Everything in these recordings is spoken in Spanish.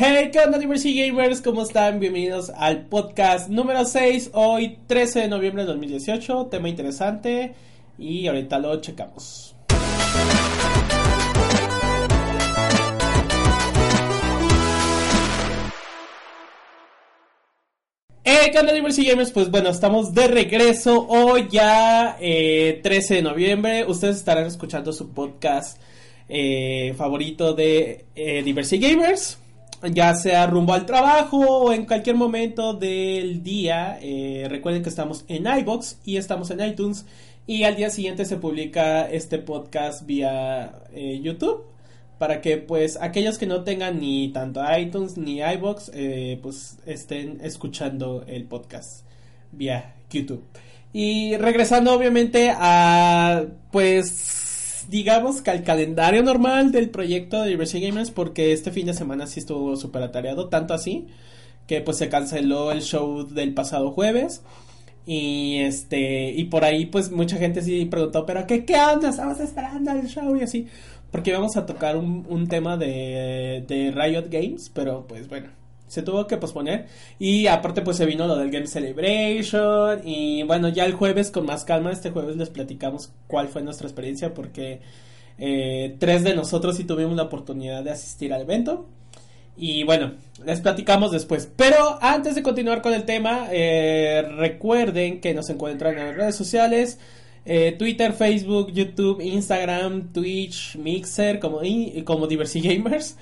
Hey, ¿qué onda, Diversity Gamers? ¿Cómo están? Bienvenidos al podcast número 6, hoy 13 de noviembre de 2018. Tema interesante y ahorita lo checamos. Eh, ¿qué onda, Diversity Gamers? Pues bueno, estamos de regreso hoy ya eh, 13 de noviembre. Ustedes estarán escuchando su podcast eh, favorito de eh, Diversity Gamers ya sea rumbo al trabajo o en cualquier momento del día. Eh, recuerden que estamos en iBox y estamos en iTunes. Y al día siguiente se publica este podcast vía eh, YouTube. Para que pues aquellos que no tengan ni tanto iTunes ni iBox eh, pues estén escuchando el podcast vía YouTube. Y regresando obviamente a pues digamos que al calendario normal del proyecto de Diversity Gamers porque este fin de semana sí estuvo súper atareado, tanto así que pues se canceló el show del pasado jueves y este y por ahí pues mucha gente sí preguntó, pero ¿qué, qué onda? Estamos esperando el show y así, porque íbamos a tocar un, un tema de, de Riot Games, pero pues bueno, se tuvo que posponer. Y aparte pues se vino lo del Game Celebration. Y bueno ya el jueves con más calma este jueves les platicamos cuál fue nuestra experiencia porque eh, tres de nosotros sí tuvimos la oportunidad de asistir al evento. Y bueno les platicamos después. Pero antes de continuar con el tema eh, recuerden que nos encuentran en las redes sociales eh, Twitter, Facebook, YouTube, Instagram, Twitch, Mixer como, como Diversity Gamers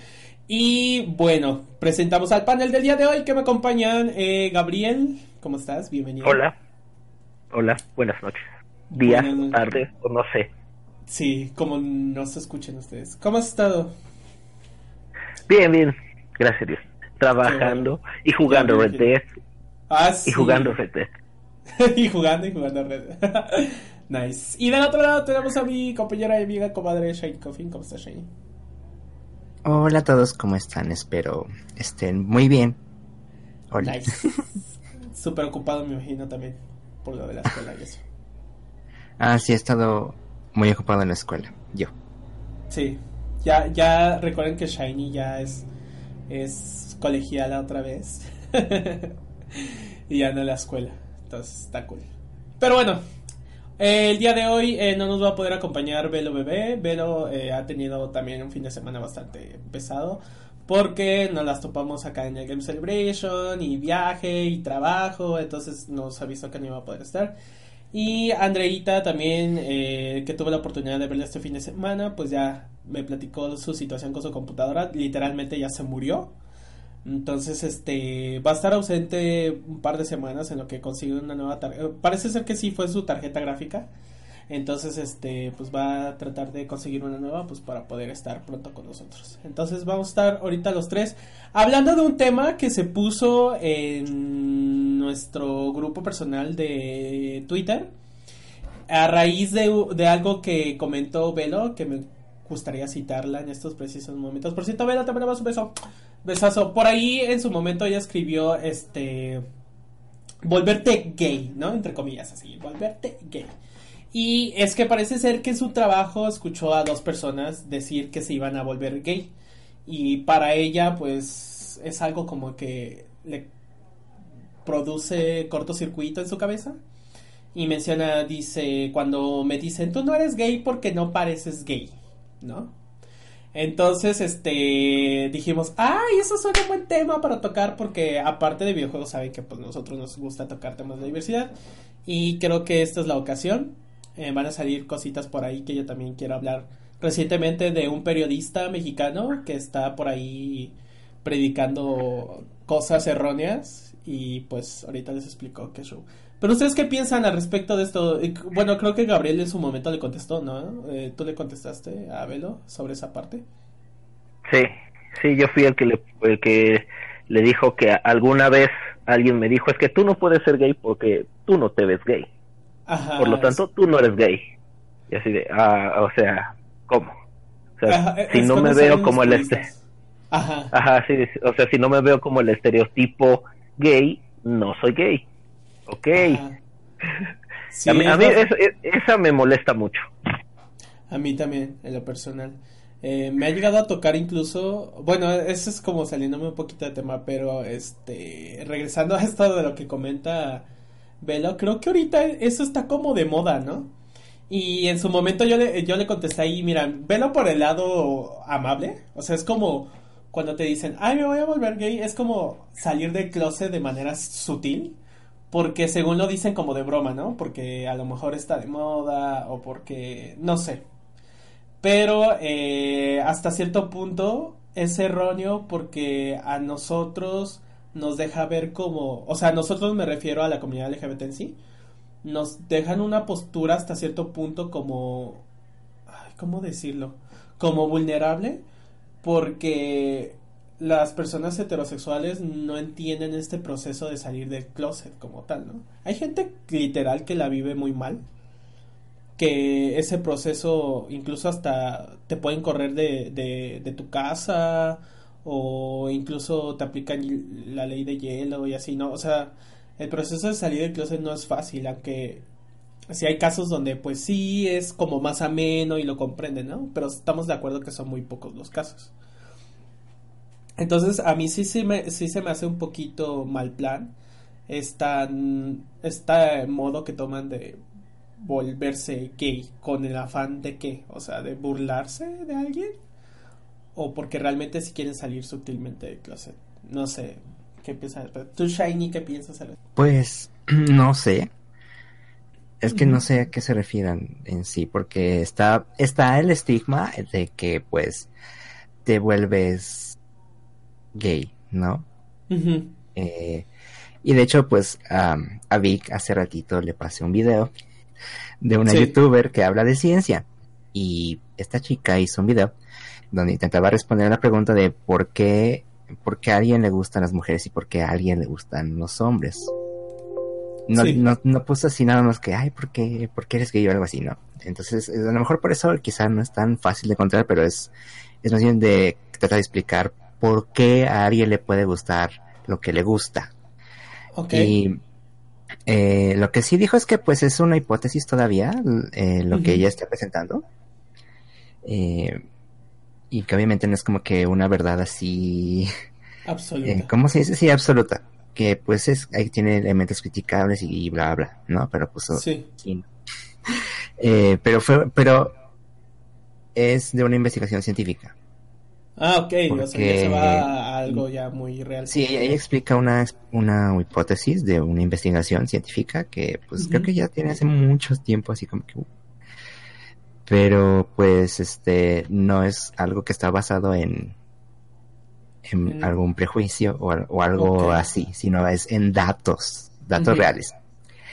y bueno, presentamos al panel del día de hoy que me acompañan. Eh, Gabriel, ¿cómo estás? Bienvenido. Hola. Hola, buenas noches. Buenas noches. tarde, o no sé. Sí, como no se escuchen ustedes. ¿Cómo has estado? Bien, bien. Gracias a Dios. Trabajando y jugando Ya me Red. Dead. Ah, sí. Y jugando Red Dead. y jugando y jugando Red. nice. Y del otro lado tenemos a mi compañera y amiga comadre Shane Coffin. ¿Cómo estás, Shane? Hola a todos, ¿cómo están? Espero estén muy bien. Hola. Nice. Súper ocupado, me imagino también. Por lo de la escuela y eso. Ah, sí, he estado muy ocupado en la escuela. Yo. Sí. Ya, ya recuerden que Shiny ya es, es colegiala otra vez. y ya no la escuela. Entonces está cool. Pero bueno, eh, el día de hoy eh, no nos va a poder acompañar Velo Bebé. Velo eh, ha tenido también un fin de semana bastante pesado. Porque nos las topamos acá en el Game Celebration y viaje y trabajo. Entonces nos avisó que no iba a poder estar. Y Andreita también, que tuve la oportunidad de verla este fin de semana, pues ya me platicó su situación con su computadora. Literalmente ya se murió. Entonces, este, va a estar ausente un par de semanas en lo que consigue una nueva tarjeta. Parece ser que sí fue su tarjeta gráfica. Entonces, este, pues va a tratar de conseguir una nueva, pues para poder estar pronto con nosotros. Entonces, vamos a estar ahorita los tres hablando de un tema que se puso en nuestro grupo personal de Twitter. A raíz de, de algo que comentó Velo, que me gustaría citarla en estos precisos momentos. Por cierto, Velo, te mandamos un beso. Besazo. Por ahí en su momento ella escribió este. Volverte gay, ¿no? Entre comillas, así. Volverte gay. Y es que parece ser que en su trabajo escuchó a dos personas decir que se iban a volver gay. Y para ella, pues, es algo como que le produce cortocircuito en su cabeza. Y menciona, dice, cuando me dicen, tú no eres gay porque no pareces gay, ¿no? Entonces, este, dijimos, ay, eso suena un buen tema para tocar porque aparte de videojuegos saben que pues nosotros nos gusta tocar temas de diversidad y creo que esta es la ocasión. Eh, van a salir cositas por ahí que yo también quiero hablar recientemente de un periodista mexicano que está por ahí predicando cosas erróneas y pues ahorita les explico qué show. Pero ustedes qué piensan al respecto de esto? Bueno, creo que Gabriel en su momento le contestó, ¿no? Eh, ¿Tú le contestaste a Velo sobre esa parte? Sí, sí, yo fui el que le, el que le dijo que alguna vez alguien me dijo, es que tú no puedes ser gay porque tú no te ves gay. Ajá. Por lo tanto, tú no eres gay. Y así de, ah, o sea, ¿cómo? O sea, Ajá, si es no me veo como el este... Ajá. Ajá, sí, sí, o sea, si no me veo como el estereotipo gay, no soy gay. Ok. Sí, a mí, a mí esa me molesta mucho. A mí también, en lo personal. Eh, me ha llegado a tocar incluso, bueno, eso es como saliéndome un poquito de tema, pero este, regresando a esto de lo que comenta Velo, creo que ahorita eso está como de moda, ¿no? Y en su momento yo le, yo le contesté ahí, mira, velo por el lado amable, o sea, es como cuando te dicen, ay, me voy a volver gay, es como salir del closet de manera sutil, porque según lo dicen como de broma, ¿no? Porque a lo mejor está de moda o porque, no sé, pero eh, hasta cierto punto es erróneo porque a nosotros nos deja ver como, o sea, a nosotros me refiero a la comunidad LGBT en sí, nos dejan una postura hasta cierto punto como, ¿cómo decirlo? Como vulnerable porque las personas heterosexuales no entienden este proceso de salir del closet como tal, ¿no? Hay gente literal que la vive muy mal que ese proceso incluso hasta te pueden correr de, de, tu casa o incluso te aplican la ley de hielo y así, ¿no? O sea, el proceso de salir del closet no es fácil, aunque sí hay casos donde pues sí es como más ameno y lo comprenden, ¿no? Pero estamos de acuerdo que son muy pocos los casos. Entonces a mí sí, sí, me, sí se me hace un poquito mal plan esta, este modo que toman de volverse gay con el afán de qué, o sea, de burlarse de alguien o porque realmente si quieren salir sutilmente de closet. No sé, ¿qué piensas? ¿Tú, Shiny, qué piensas? Pues, no sé. Es que no sé a qué se refieran en sí, porque está, está el estigma de que, pues, te vuelves gay, ¿no? Eh, y de hecho, pues, a Vic hace ratito le pasé un video de una youtuber que habla de ciencia. Y esta chica hizo un video donde intentaba responder a la pregunta de por qué, por qué a alguien le gustan las mujeres y por qué a alguien le gustan los hombres. No, no, no puso así nada más que, ay, ¿por qué, ¿por qué eres gay o algo así? No. Entonces, a lo mejor por eso quizá no es tan fácil de encontrar, pero es, es más bien de tratar de explicar por qué a alguien le puede gustar lo que le gusta. Y eh, lo que sí dijo es que pues es una hipótesis todavía eh, lo que ella está presentando. Eh, y que obviamente no es como que una verdad así... Absoluta. ¿Cómo se dice? Sí, absoluta. Que pues es, ahí tiene elementos criticables y, bla, bla, ¿no? Pero pues... Sí. pero fue, pero es de una investigación científica. Ah, ok, o sea, ya se va a algo ya muy real. Sí, ella, explica una, una hipótesis de una investigación científica que pues creo que ya tiene hace mucho tiempo, así como que... Uh. Pero pues este no es algo que está basado en, en algún prejuicio o, algo así, sino es en datos, datos reales.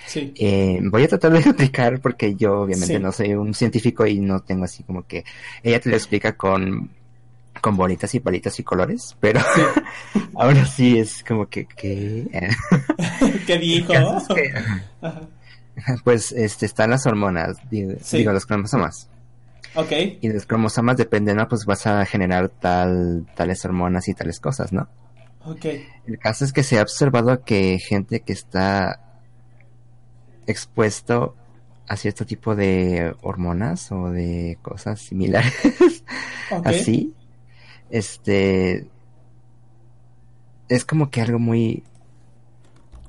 Sí. Eh, voy a tratar de explicar porque yo obviamente no soy un científico y no tengo así como que ella te lo explica con con bolitas y palitas y colores, pero ahora sí es como que, que... ¿Qué dijo? pues este, están las hormonas, digo, los cromosomas. Ok. Y los cromosomas dependen, ¿no? Pues vas a generar tal, tales hormonas y tales cosas, ¿no? Ok. El caso es que se ha observado que gente que está expuesto a cierto tipo de hormonas o de cosas similares, así, este es como que algo muy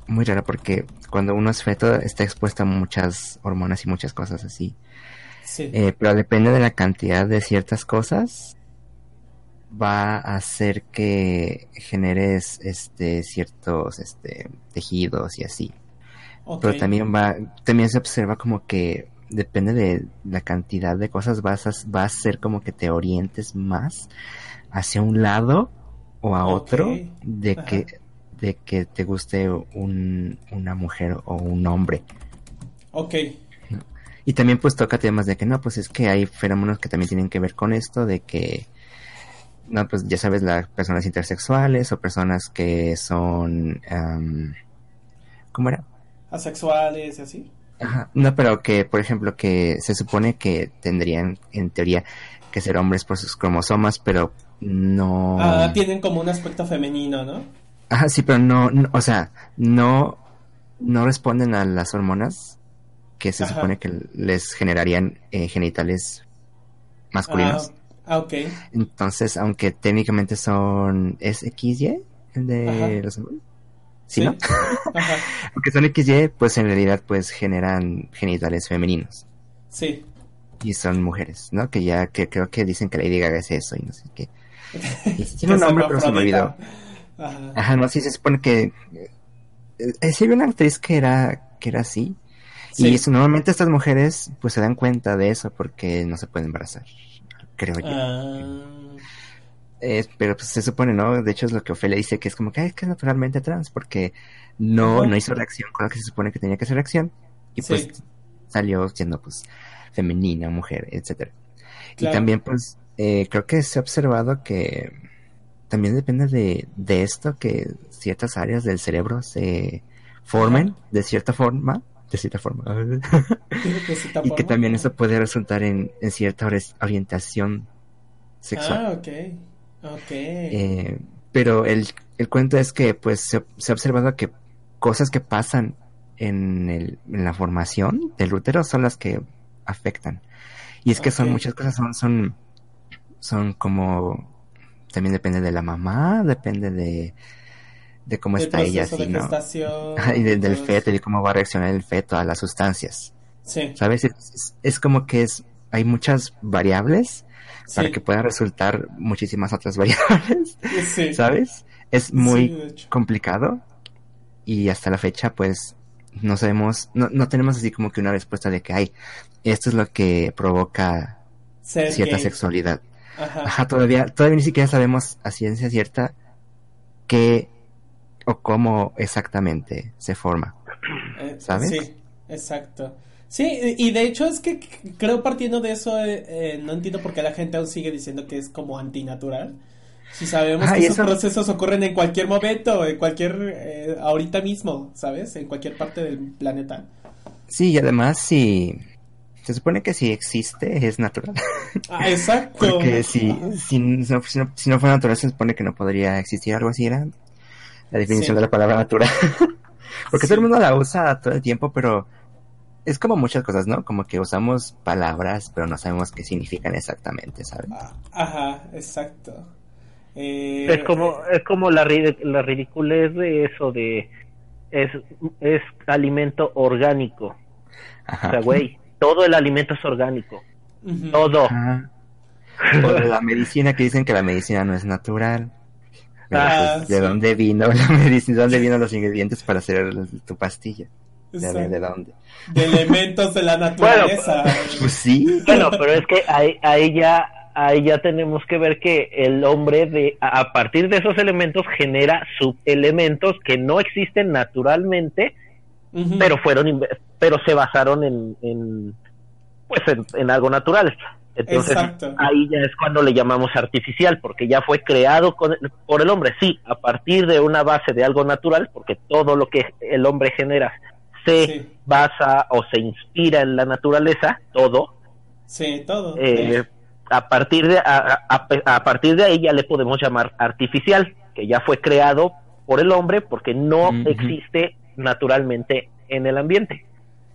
muy raro porque cuando uno es feto está expuesto a muchas hormonas y muchas cosas así. Sí. Eh, pero depende de la cantidad de ciertas cosas va a hacer que generes este ciertos este tejidos y así. Pero también va también se observa como que depende de la cantidad de cosas vas a, va a hacer como que te orientes más hacia un lado o a otro de que de que te guste un, una mujer o un hombre. Ok. Y también pues toca temas de que no, pues es que hay fenómenos que también tienen que ver con esto, de que, no, pues ya sabes, las personas intersexuales o personas que son, ¿cómo era? Asexuales y así. Ajá, no, pero que, por ejemplo, que se supone que tendrían, en teoría, que ser hombres por sus cromosomas, pero no... Ah, tienen como un aspecto femenino, ¿no? Ajá, sí, pero no, o sea, no, no responden a las hormonas que se supone que les generarían eh, genitales masculinos. Ah, ok. Entonces, aunque técnicamente son... ¿Es XY? El de Ajá. los hombres? Sí. ¿Sí, no? Ajá. Aunque son XY, pues en realidad pues generan genitales femeninos. Sí. Y son mujeres, ¿no? Que ya, que creo que dicen que Lady Gaga es eso y no sé qué. Tiene un nombre, pero se me olvidó. Ajá. Ajá, no, sí se supone que... Eh, sí había una actriz que era, que era así. Sí. Y eso, normalmente estas mujeres pues se dan cuenta de eso porque no se pueden embarazar, creo yo. Eh, pero pues se supone, ¿no? De hecho es lo que Ofelia dice, que es como que, "Ay, es que es naturalmente trans, porque no, no hizo reacción con lo que se supone que tenía que hacer reacción. Y Sí. pues salió siendo pues femenina, mujer, etcétera. Claro. Y también pues eh, creo que se ha observado que también depende de, de esto que ciertas áreas del cerebro se formen de cierta forma, de cierta forma. y que también eso puede resultar en, en cierta ori- orientación sexual. Ah, ok. Ok. Eh, pero el, el cuento es que pues se, se ha observado que cosas que pasan en, el, en la formación del útero son las que afectan. Y es que son muchas cosas, son, son, son como, también depende de la mamá, depende de, de cómo está ella, así, de ¿no? y de- del feto y de cómo va a reaccionar el feto a las sustancias. Sí. ¿Sabes? Es, es- como que es, hay muchas variables para que puedan resultar muchísimas otras variables. sí. ¿sabes? Es muy complicado y hasta la fecha pues no sabemos, no, no tenemos así como que una respuesta de que hay, esto es lo que provoca Ser cierta gay. sexualidad. Ajá. Ajá, todavía, todavía ni siquiera sabemos a ciencia cierta qué o cómo exactamente se forma. Eh, ¿sabes? Sí, exacto. Sí, y de hecho es que creo partiendo de eso, eh, eh, no entiendo por qué la gente aún sigue diciendo que es como antinatural. Si sabemos Ah, que esos eso- procesos ocurren en cualquier momento, en cualquier, eh, ahorita mismo, ¿sabes? En cualquier parte del planeta. Sí, y además si se supone que si existe es natural. Ah, exacto. Porque si, si, no, si, no, si no fuera natural se supone que no podría existir algo así, era la definición Sí. de la palabra natural. Porque Sí. todo el mundo la usa todo el tiempo, pero es como muchas cosas, ¿no? Como que usamos palabras, pero no sabemos qué significan exactamente, ¿sabes? Ah, Ajá, exacto. Eh, Es como, es como la, ri- la ridiculez de eso de es, es alimento orgánico. O Ajá. sea, güey, todo el alimento es orgánico. Todo. Ajá. O de la medicina que dicen que la medicina no es natural. Pero, Ah, pues, ¿De sí. dónde vino la medicina? ¿De dónde vino los ingredientes para hacer tu pastilla? ¿De, dónde? De elementos de la naturaleza. Pues sí. Bueno, pero es que ahí, ahí ya ahí ya tenemos que ver que el hombre de a a partir de esos elementos genera subelementos que no existen naturalmente, Pero fueron inve- pero se basaron en, en pues en, en algo natural. Entonces Exacto. ahí ya es cuando le llamamos artificial, porque ya fue creado con el- por el hombre, sí, a partir de una base de algo natural, porque todo lo que el hombre genera se Sí. basa o se inspira en la naturaleza, todo, Sí, todo. eh, a partir de a, a- a partir de ahí ya le podemos llamar artificial que ya fue creado por el hombre porque no Ujú. existe naturalmente en el ambiente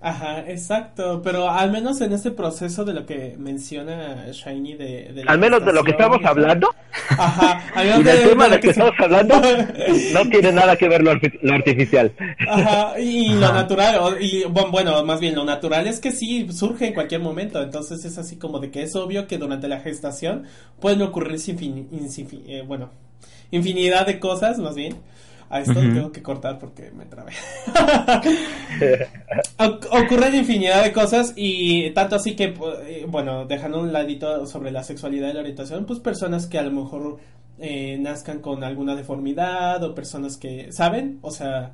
Ajá, exacto. Pero al menos en este proceso de lo que menciona Shiny de, de la al menos de lo que estamos hablando Ajá, y del de- tema de lo que se- estamos hablando no tiene nada que ver lo, arti- lo artificial Ajá, y lo natural, y bueno, bueno, más bien lo natural es que sí surge en cualquier momento, entonces es así como de que es obvio que durante la gestación pueden ocurrir infin- insinfi- eh, bueno, infinidad de cosas, más bien. A esto Ujú. tengo que cortar porque me trabé. Oc- ocurren infinidad de cosas y tanto así que, eh, bueno, dejando un ladito sobre la sexualidad y la orientación, pues personas que a lo mejor eh, nazcan con alguna deformidad o personas que, ¿saben? O sea,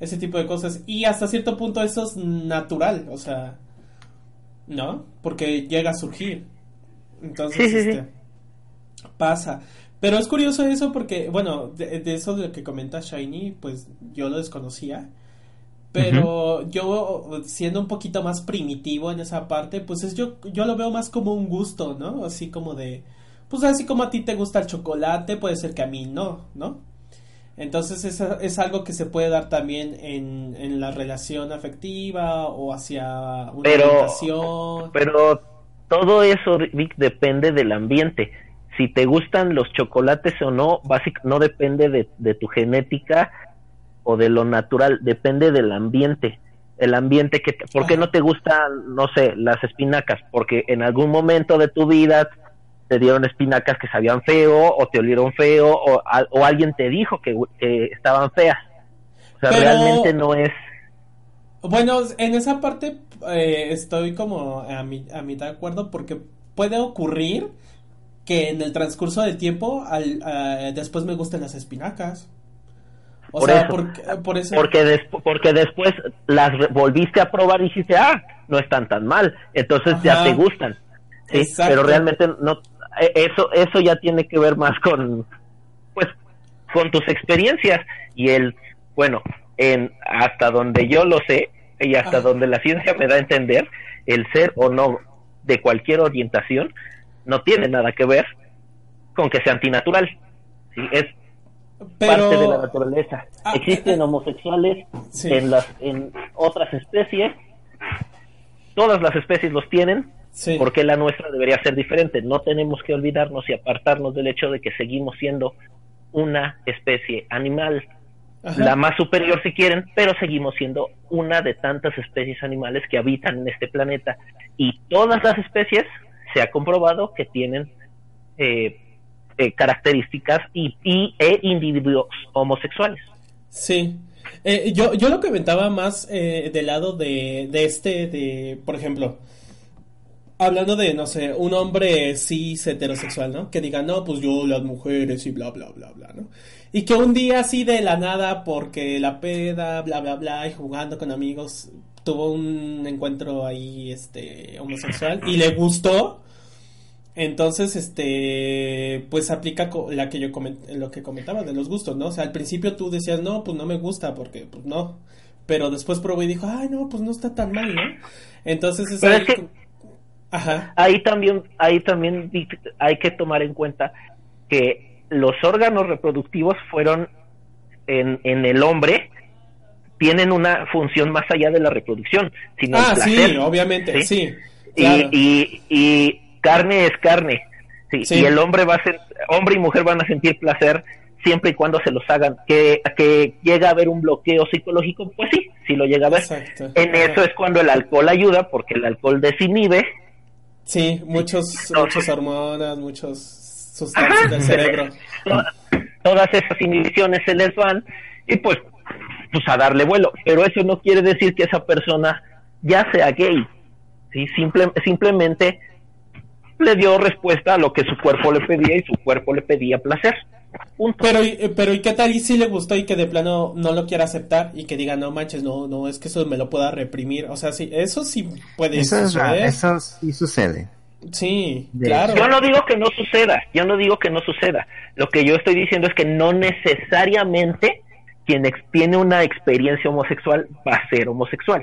ese tipo de cosas. Y hasta cierto punto eso es natural, o sea, ¿no? Porque llega a surgir. Entonces, Sí, sí, sí. este, pasa. Pero es curioso eso porque, bueno, de, de eso de lo que comenta Shiny, pues yo lo desconocía. Pero yo, siendo un poquito más primitivo en esa parte, pues es yo, yo lo veo más como un gusto, ¿no? Así como de, pues así como a ti te gusta el chocolate, puede ser que a mí no, ¿no? Entonces es, es algo que se puede dar también en, en la relación afectiva o hacia una Pero- orientación. pero todo eso, Vic, depende del ambiente. Si te gustan los chocolates o no, básico, no depende de, de tu genética o de lo natural, depende del ambiente. El ambiente que, ¿por qué no te gustan, no sé, las espinacas? Porque en algún momento de tu vida te dieron espinacas que sabían feo o te olieron feo o, o alguien te dijo que, que estaban feas. O sea, Pero- realmente no es... Bueno, en esa parte eh, estoy como a, mi, a mitad de acuerdo porque puede ocurrir que en el transcurso del tiempo al, después me gusten las espinacas. O Por sea, eso. porque, por eso. porque, despu- porque después las volviste a probar y dijiste, ah, no están tan mal, entonces ya te gustan. ¿sí? Exacto. Pero realmente no, eh, eso, eso ya tiene que ver más con, pues, con tus experiencias y el, bueno, en hasta donde yo lo sé y hasta Ajá. donde la ciencia me da a entender, el ser o no de cualquier orientación no tiene nada que ver con que sea antinatural. ¿sí? Es parte de la naturaleza. Ah, Existen eh, homosexuales sí. en las en otras especies. Todas las especies los tienen. Sí. porque la nuestra debería ser diferente? No tenemos que olvidarnos y apartarnos del hecho de que seguimos siendo una especie animal, Ajá. la más superior si quieren, pero seguimos siendo una de tantas especies animales que habitan en este planeta. Y todas las especies se ha comprobado que tienen eh, eh, características y, e individuos homosexuales. Sí. Eh, yo, yo lo comentaba más del lado de, de este, de, por ejemplo, hablando de, no sé, un hombre cis heterosexual, ¿no? Que diga, no, pues yo, las mujeres y bla, bla, bla, bla, ¿no? Y que un día así de la nada, porque la peda, bla, bla, bla, y jugando con amigos, tuvo un encuentro ahí, este, homosexual y le gustó. Entonces, este, pues aplica la que yo coment- lo que comentaba de los gustos, ¿no? O sea, al principio tú decías, no, pues no me gusta, porque, pues no. Pero después probó y dijo, ay, no, pues no está tan mal, ¿no? Entonces es Pero ahí es que- Ajá, ahí también, ahí también hay que tomar en cuenta que los órganos reproductivos fueron en, en el hombre tienen una función más allá de la reproducción, sino Ah, el sí, placer. obviamente, ¿sí? sí. Y, claro. y, y carne es carne. Sí, Sí. Y el hombre va a ser, hombre y mujer van a sentir placer siempre y cuando se los hagan. Que, que llega a haber un bloqueo psicológico, pues sí, sí lo llega a ver. Exacto. En eso es cuando el alcohol ayuda, porque el alcohol desinhibe Sí, muchos, No. muchas hormonas, muchos sustancias del cerebro. toda- todas esas inhibiciones se les van y pues pues a darle vuelo pero eso no quiere decir que esa persona ya sea gay sí Simple- simplemente le dio respuesta a lo que su cuerpo le pedía y su cuerpo le pedía placer punto Pero, y- pero ¿y qué tal y si le gustó y que de plano no lo quiera aceptar y que diga, no manches, no, no, es que eso me lo pueda reprimir? O sea, sí, eso sí puede Eso, es suceder. eso sí sucede. Sí, De- claro. yo no digo que no suceda yo no digo que no suceda lo que yo estoy diciendo es que no necesariamente quien ex- tiene una experiencia homosexual va a ser homosexual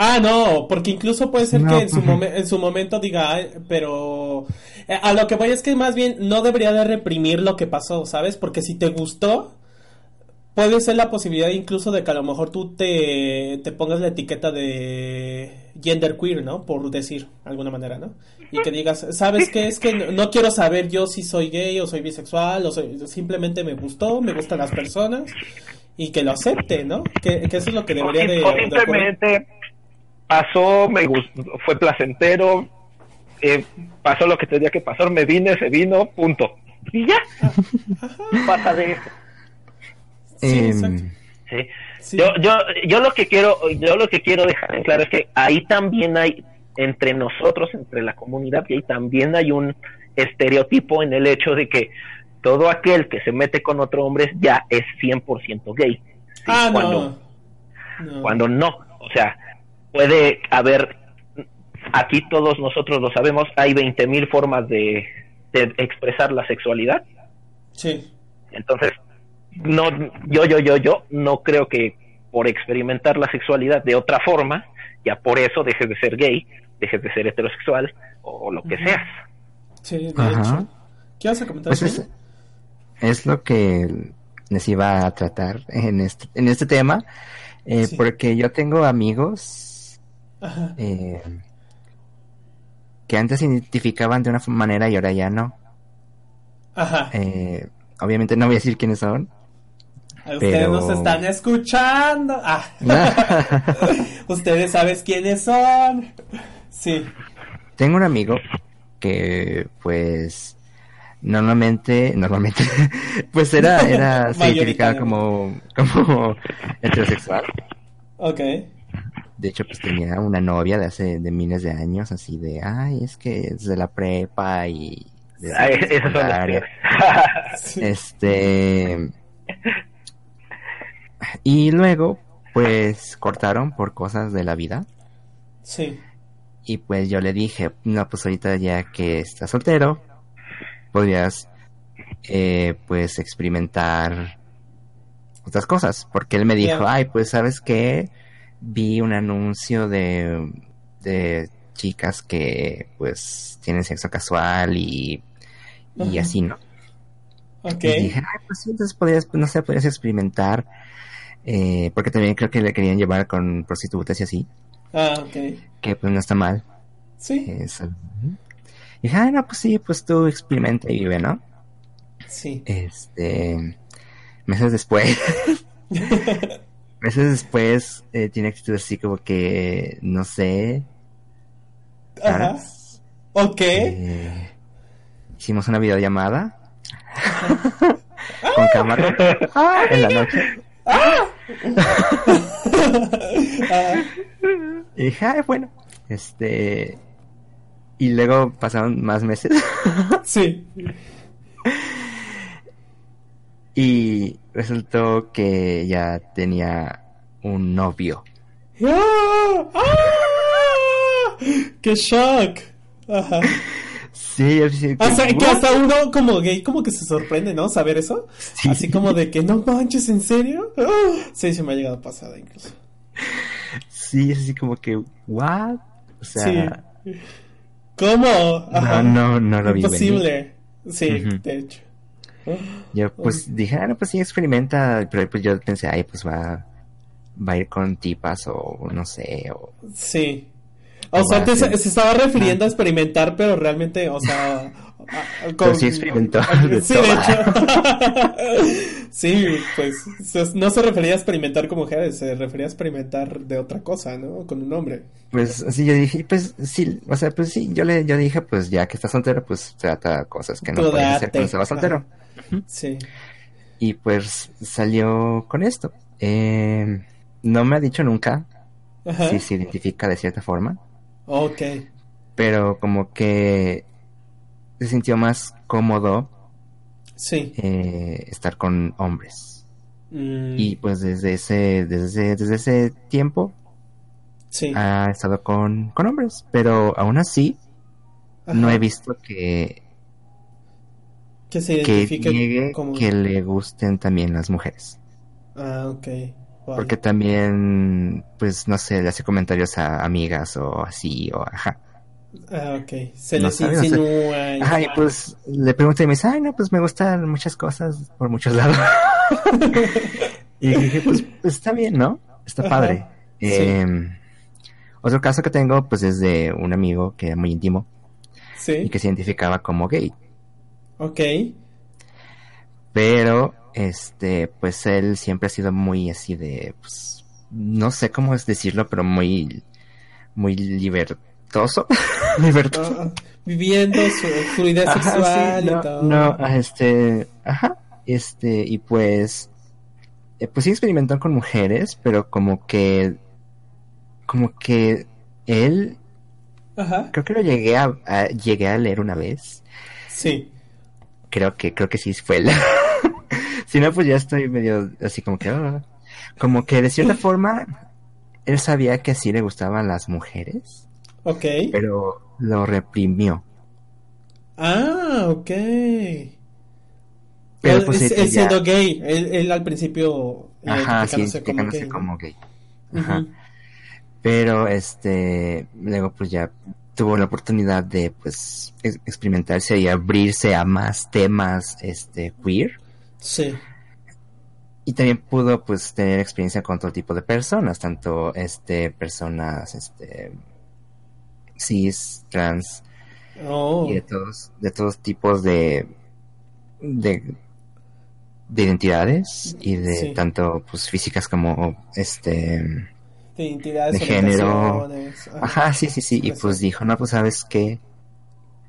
Ah, no, porque incluso puede ser No, que en su, momen- en su momento diga, "Ay, pero eh, a lo que voy es que más bien no debería de reprimir lo que pasó, ¿sabes? Porque si te gustó, puede ser la posibilidad incluso de que a lo mejor tú te, te pongas la etiqueta de genderqueer, ¿no? Por decir, de alguna manera, ¿no? Y que digas, ¿sabes qué? Es que no, no quiero saber yo si soy gay o soy bisexual o soy, simplemente me gustó, me gustan las personas y que lo acepte, ¿no? Que, que eso es lo que debería de... simplemente pasó, me gustó, fue placentero, eh, pasó lo que tenía que pasar, me vine, se vino, punto. Y ya, pasa de eso. Sí, Em, exacto. ¿sí? Sí. Yo, yo, yo lo que quiero, yo lo que quiero dejar en claro es que ahí también hay, entre nosotros, entre la comunidad gay, también hay un estereotipo en el hecho de que todo aquel que se mete con otro hombre ya es 100% gay. ¿sí? ah, cuando, no. No. cuando no. O sea, puede haber, aquí todos nosotros lo sabemos, hay 20.000 formas de, de expresar la sexualidad. Sí. Entonces, no, yo, yo, yo, yo no creo que por experimentar la sexualidad de otra forma, ya por eso dejes de ser gay, dejes de ser heterosexual o, lo que seas. Sí, de Ajá. hecho. ¿Qué vas a comentar? Pues es, es lo que les iba a tratar en este, en este tema, eh, Sí. porque yo tengo amigos Ajá. eh, que antes se identificaban de una manera y ahora ya no. Ajá. Eh, obviamente no voy a decir quiénes son. Ustedes pero- nos están escuchando. Ah. Ustedes saben quiénes son. Sí. Tengo un amigo que pues normalmente, normalmente, pues era, era, se identificaba como, como heterosexual. Ok. De hecho, pues tenía una novia de hace de miles de años, así de, ay, es que es de la prepa y... de Ay, la esas son las secundaria". peores. Sí. Este. Y luego, pues cortaron por cosas de la vida. Sí. Y pues yo le dije, no, pues ahorita ya que estás soltero, podrías, eh, pues experimentar otras cosas. Porque él me dijo, ay, pues sabes qué, vi un anuncio de, de chicas que pues tienen sexo casual y, y así, ¿no? Y dije, ay, pues entonces podrías, no sé, podrías experimentar. eh, porque también creo que le querían llevar con prostitutas y así. Ah, ok. Que pues no está mal. Sí. Eso. Y dije, ay, no, pues sí, pues tú experimenta y vive, ¿no? Sí. Este. Meses después. meses después eh, tiene actitud así como que, no sé. Ajá. raras. Ok. Eh, hicimos una videollamada. con cámara. en la noche. Ah, Y dije, ay, bueno. Este. Y luego pasaron más meses. sí. y resultó que ya tenía un novio. ¡Ah! ¡Ah! ¡Qué shock! Ajá. Sí, así que, O sea, que hasta uno como gay como que se sorprende, ¿no? Saber eso. Sí. Así como de que no manches, ¿en serio? ¡Ah! Sí, se me ha llegado a pasar incluso. Sí, es así como que, ¿what? O sea, Sí. ¿Cómo? Ajá. no, no, no lo vi venir. Imposible. Sí, Ujú. de hecho. Yo pues dije, ah, no, pues sí, experimenta. Pero pues yo pensé, ay, pues va, va a ir con tipas o no sé, o... Sí. O sea, te- se estaba refiriendo a experimentar, pero realmente, o sea... a- sí experimentó de Sí, de hecho. sí, pues no se refería a experimentar con mujeres, se refería a experimentar de otra cosa, ¿no? Con un hombre. Pues así yo dije, pues sí, o sea, pues sí, yo le yo dije, pues ya que estás soltero, pues trata cosas que no Tú hacer date. cuando estabas soltero. Sí. Y pues salió con esto. Eh, no me ha dicho nunca Ajá. si se identifica de cierta forma, Ok. pero como que se sintió más cómodo Sí. eh, estar con hombres. Mm, Y pues desde ese, desde, desde ese tiempo sí. ha estado con, con hombres, pero aún así no he visto que, que se como... que le gusten también las mujeres. Ah, ok. Porque también, pues no sé, le hace comentarios a amigas o así, o ajá. Ah, ok. Se No les sabe, insinúa. y- Ajá, y pues le pregunté y me dice, ay, no, pues me gustan muchas cosas por muchos lados. y dije, pues, pues, está bien, ¿no? Está Ajá, padre. sí. Eh, otro caso que tengo, pues es de un amigo que era muy íntimo y Sí. que se identificaba como gay. Ok. Pero, este, pues él siempre ha sido muy así de, pues, no sé cómo es decirlo, pero muy, muy libertoso. libertoso. Ah, viviendo su fluidez Ajá, sexual sí, y no, todo. no, ah, este, ajá, este, y pues, eh, pues sí experimentó con mujeres, pero como que, como que él, Ajá. creo que lo llegué a, a- llegué a leer una vez, Sí. creo que, creo que sí fue él. si no, pues ya estoy medio así como que, ah. como que de cierta forma, él sabía que sí le gustaban las mujeres, Ok. pero lo reprimió. Ah, ok. Pero él, pues es- él ya- siendo gay. Él, él al principio. Ajá, sí, como gay, como gay. Ajá. Pero este, luego pues ya tuvo la oportunidad de pues ex- experimentarse y abrirse a más temas este queer Sí. y también pudo pues tener experiencia con todo tipo de personas, tanto este personas este cis, trans, Oh. y de todos, de todos tipos de, de, de identidades y de Sí. tanto pues físicas como este De identidades, de género. ajá. Ajá, sí, sí, sí. Y pues dijo, no, pues sabes que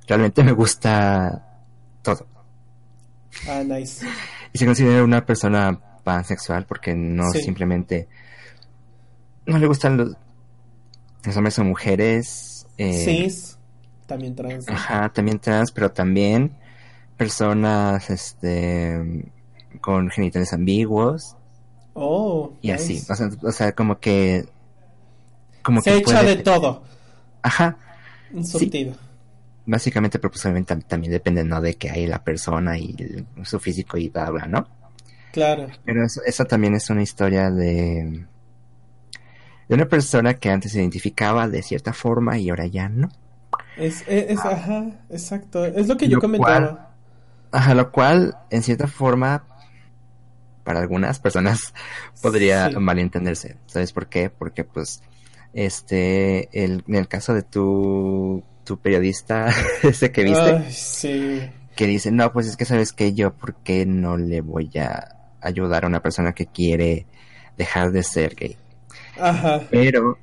realmente me gusta todo. Ah, nice. Y se considera una persona pansexual porque no Sí. simplemente no le gustan los, los hombres o mujeres. eh, Cis, también trans. Ajá, también trans, pero también personas este con genitales ambiguos Oh, y nice. así. O sea, o sea, como que como Se que echa puede- de todo. Ajá, Un Sí. Básicamente, pero pues obviamente también depende, ¿no? De que hay la persona y el- su físico y bla, bla, ¿no? Claro. Pero eso, esa también es una historia de, de una persona que antes se identificaba de cierta forma y ahora ya no. Es, es, es- ajá, exacto. Es lo que yo comentaba. Ajá, lo cual, en cierta forma, para algunas personas podría Sí. malentenderse. ¿Sabes por qué? Porque, pues, este, el, en el caso de tu, tu periodista, ese que viste, Ay, sí. que dice, no, pues es que sabes que yo, ¿por qué no le voy a ayudar a una persona que quiere dejar de ser gay? Ajá. Pero,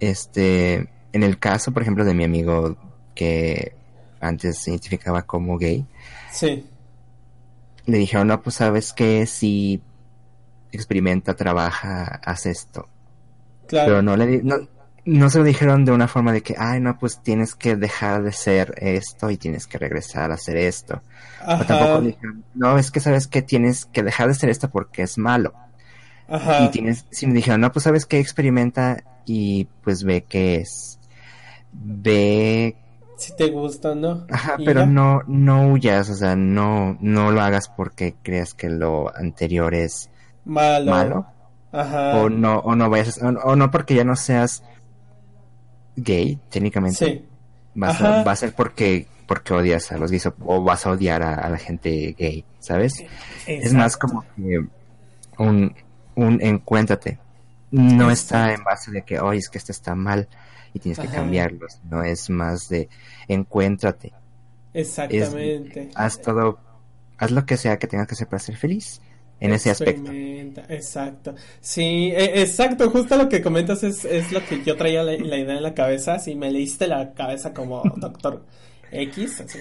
este, en el caso, por ejemplo, de mi amigo que antes se identificaba como gay, Sí. le dijeron, no, pues sabes que si experimenta, trabaja, haz esto. Claro. Pero no le no, no se lo dijeron de una forma de que, ay, no, pues tienes que dejar de ser esto y tienes que regresar a hacer esto. O Ajá. tampoco le dijeron, no, es que sabes que tienes que dejar de ser esto porque es malo. Ajá. Y tienes, si me dijeron, no, pues sabes que experimenta y pues ve qué es. Ve, Si te gusta, ¿no? ajá, pero ya. no, no huyas, o sea, no, no lo hagas porque creas que lo anterior es Malo. malo. Ajá. o no, o no vayas, o, o no porque ya no seas gay, técnicamente. Sí. Vas a, va a ser porque, porque odias a los gays o, o vas a odiar a, a la gente gay, ¿sabes? Es más como que un, un encuéntrate. No Exacto. está en base de que, oye, es que esto está mal y tienes que Ajá. cambiarlo. No es más de encuéntrate. Exactamente. Haz todo, haz lo que sea que tengas que hacer para ser feliz en ese aspecto. Exacto. Sí, e- exacto. Justo lo que comentas es, es lo que yo traía la, la idea en la cabeza. Si me leíste la cabeza como doctor X, así.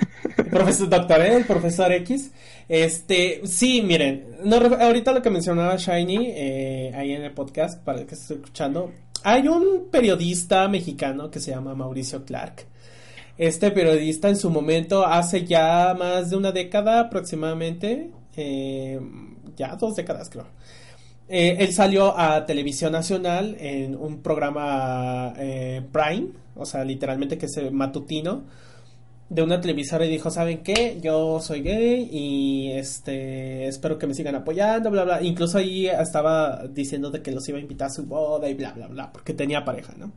Profesor doctor, ¿eh? el profesor X. Este, sí, miren, no, ahorita lo que mencionaba Shiny eh, ahí en el podcast para el que esté escuchando, hay un periodista mexicano que se llama Mauricio Clark. Este periodista en su momento, hace ya más de una década aproximadamente, eh, ya dos décadas creo, eh, él salió a Televisión Nacional en un programa eh, Prime, o sea, literalmente que es eh, matutino, de una televisora y dijo, ¿saben qué? Yo soy gay y este espero que me sigan apoyando, bla, bla. Incluso ahí estaba diciendo de que los iba a invitar a su boda y bla, bla, bla, porque tenía pareja, ¿no?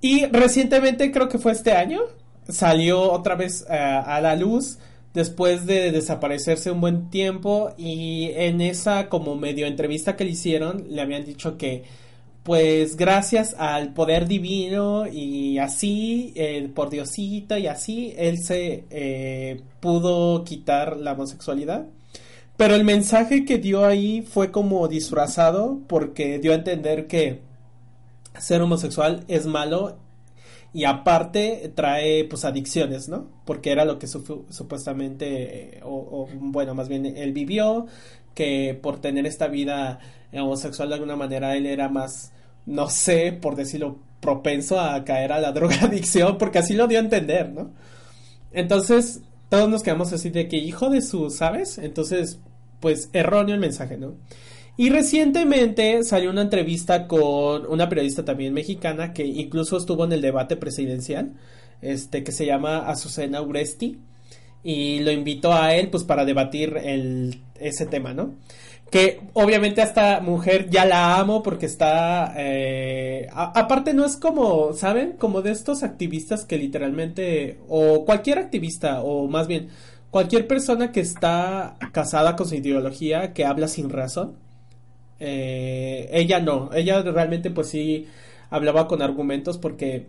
Y recientemente, creo que fue este año, salió otra vez a la luz después de desaparecerse un buen tiempo y en esa como medio entrevista que le hicieron le habían dicho que pues gracias al poder divino y así, eh, por Diosito y así, él se eh, pudo quitar la homosexualidad. Pero el mensaje que dio ahí fue como disfrazado porque dio a entender que ser homosexual es malo y aparte trae pues adicciones, ¿no? Porque era lo que su- supuestamente, eh, o, bueno, más bien él vivió, que por tener esta vida homosexual de alguna manera él era más, no sé, por decirlo, propenso a caer a la drogadicción, porque así lo dio a entender, ¿no? Entonces, todos nos quedamos así de que hijo de su, ¿sabes? Entonces, pues erróneo el mensaje, ¿no? Y recientemente salió una entrevista con una periodista también mexicana que incluso estuvo en el debate presidencial, este que se llama Azucena Uresti y lo invitó a él pues para debatir el, ese tema, ¿no? Que obviamente a esta mujer ya la amo porque está, eh, aparte no es como, ¿saben? Como de estos activistas que literalmente, o cualquier activista, o más bien cualquier persona que está casada con su ideología, que habla sin razón. Eh, ella no, ella realmente pues sí hablaba con argumentos porque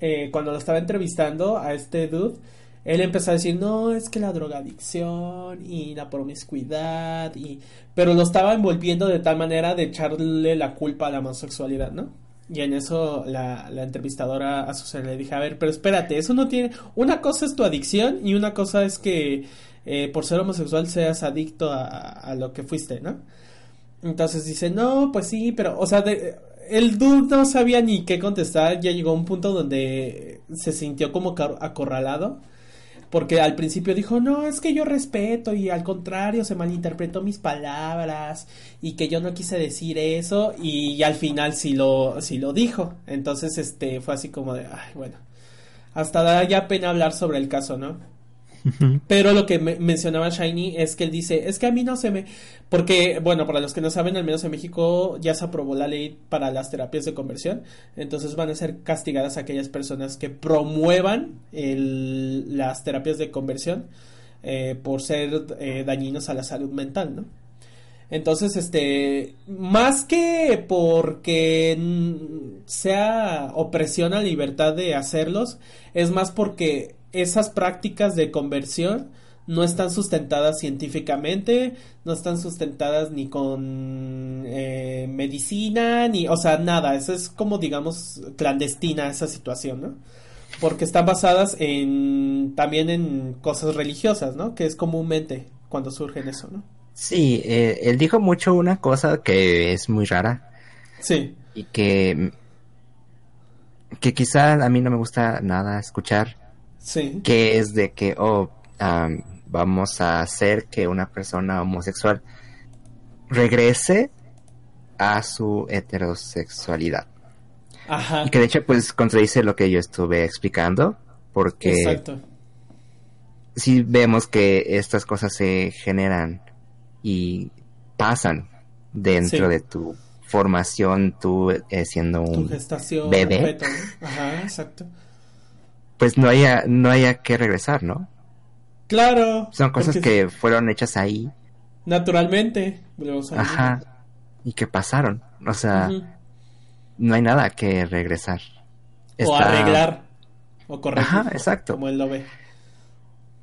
eh, cuando lo estaba entrevistando a este dude, él empezó a decir, no, es que la drogadicción y la promiscuidad, y... pero lo estaba envolviendo de tal manera de echarle la culpa a la homosexualidad, ¿no? Y en eso la, la entrevistadora a Susana le dije, a ver, pero espérate, eso no tiene... Una cosa es tu adicción y una cosa es que eh, por ser homosexual seas adicto a, a, lo que fuiste, ¿no? Entonces dice, no, pues sí, pero, o sea, de, el dude no sabía ni qué contestar, ya llegó a un punto donde se sintió como acorralado porque al principio dijo, no, es que yo respeto y al contrario se malinterpretó mis palabras y que yo no quise decir eso y, al final sí lo, sí lo dijo. Entonces, este, fue así como de, ay, bueno, hasta da ya pena hablar sobre el caso, ¿no? Pero lo que mencionaba Shiny es que él dice, es que a mí no se me... Porque, bueno, para los que no saben, al menos en México ya se aprobó la ley para las terapias de conversión. Entonces van a ser castigadas aquellas personas que promuevan las terapias de conversión eh, por ser eh, dañinos a la salud mental, ¿no? Entonces, este, más que porque sea opresión a libertad de hacerlos, es más porque esas prácticas de conversión no están sustentadas científicamente, no están sustentadas ni con eh, medicina, ni, o sea, nada, eso es como, digamos, clandestina esa situación, ¿no? Porque están basadas en, también en cosas religiosas, ¿no? Que es comúnmente cuando surgen eso, ¿no? Sí, eh, él dijo mucho una cosa que es muy rara. Sí. Y que, que quizá a mí no me gusta nada escuchar que es de que, oh, vamos a hacer que una persona homosexual regrese a su heterosexualidad. Ajá. Y que de hecho, pues, contradice lo que yo estuve explicando, porque Exacto. si vemos que estas cosas se generan y pasan dentro de tu formación, tú eh, siendo un bebé. Ajá, exacto pues no haya, no haya que regresar, ¿no? Claro. Son cosas que fueron hechas ahí. Naturalmente. Ajá. Y que pasaron. O sea, no hay nada que regresar. O arreglar. O corregir. Ajá, exacto. Como él lo ve.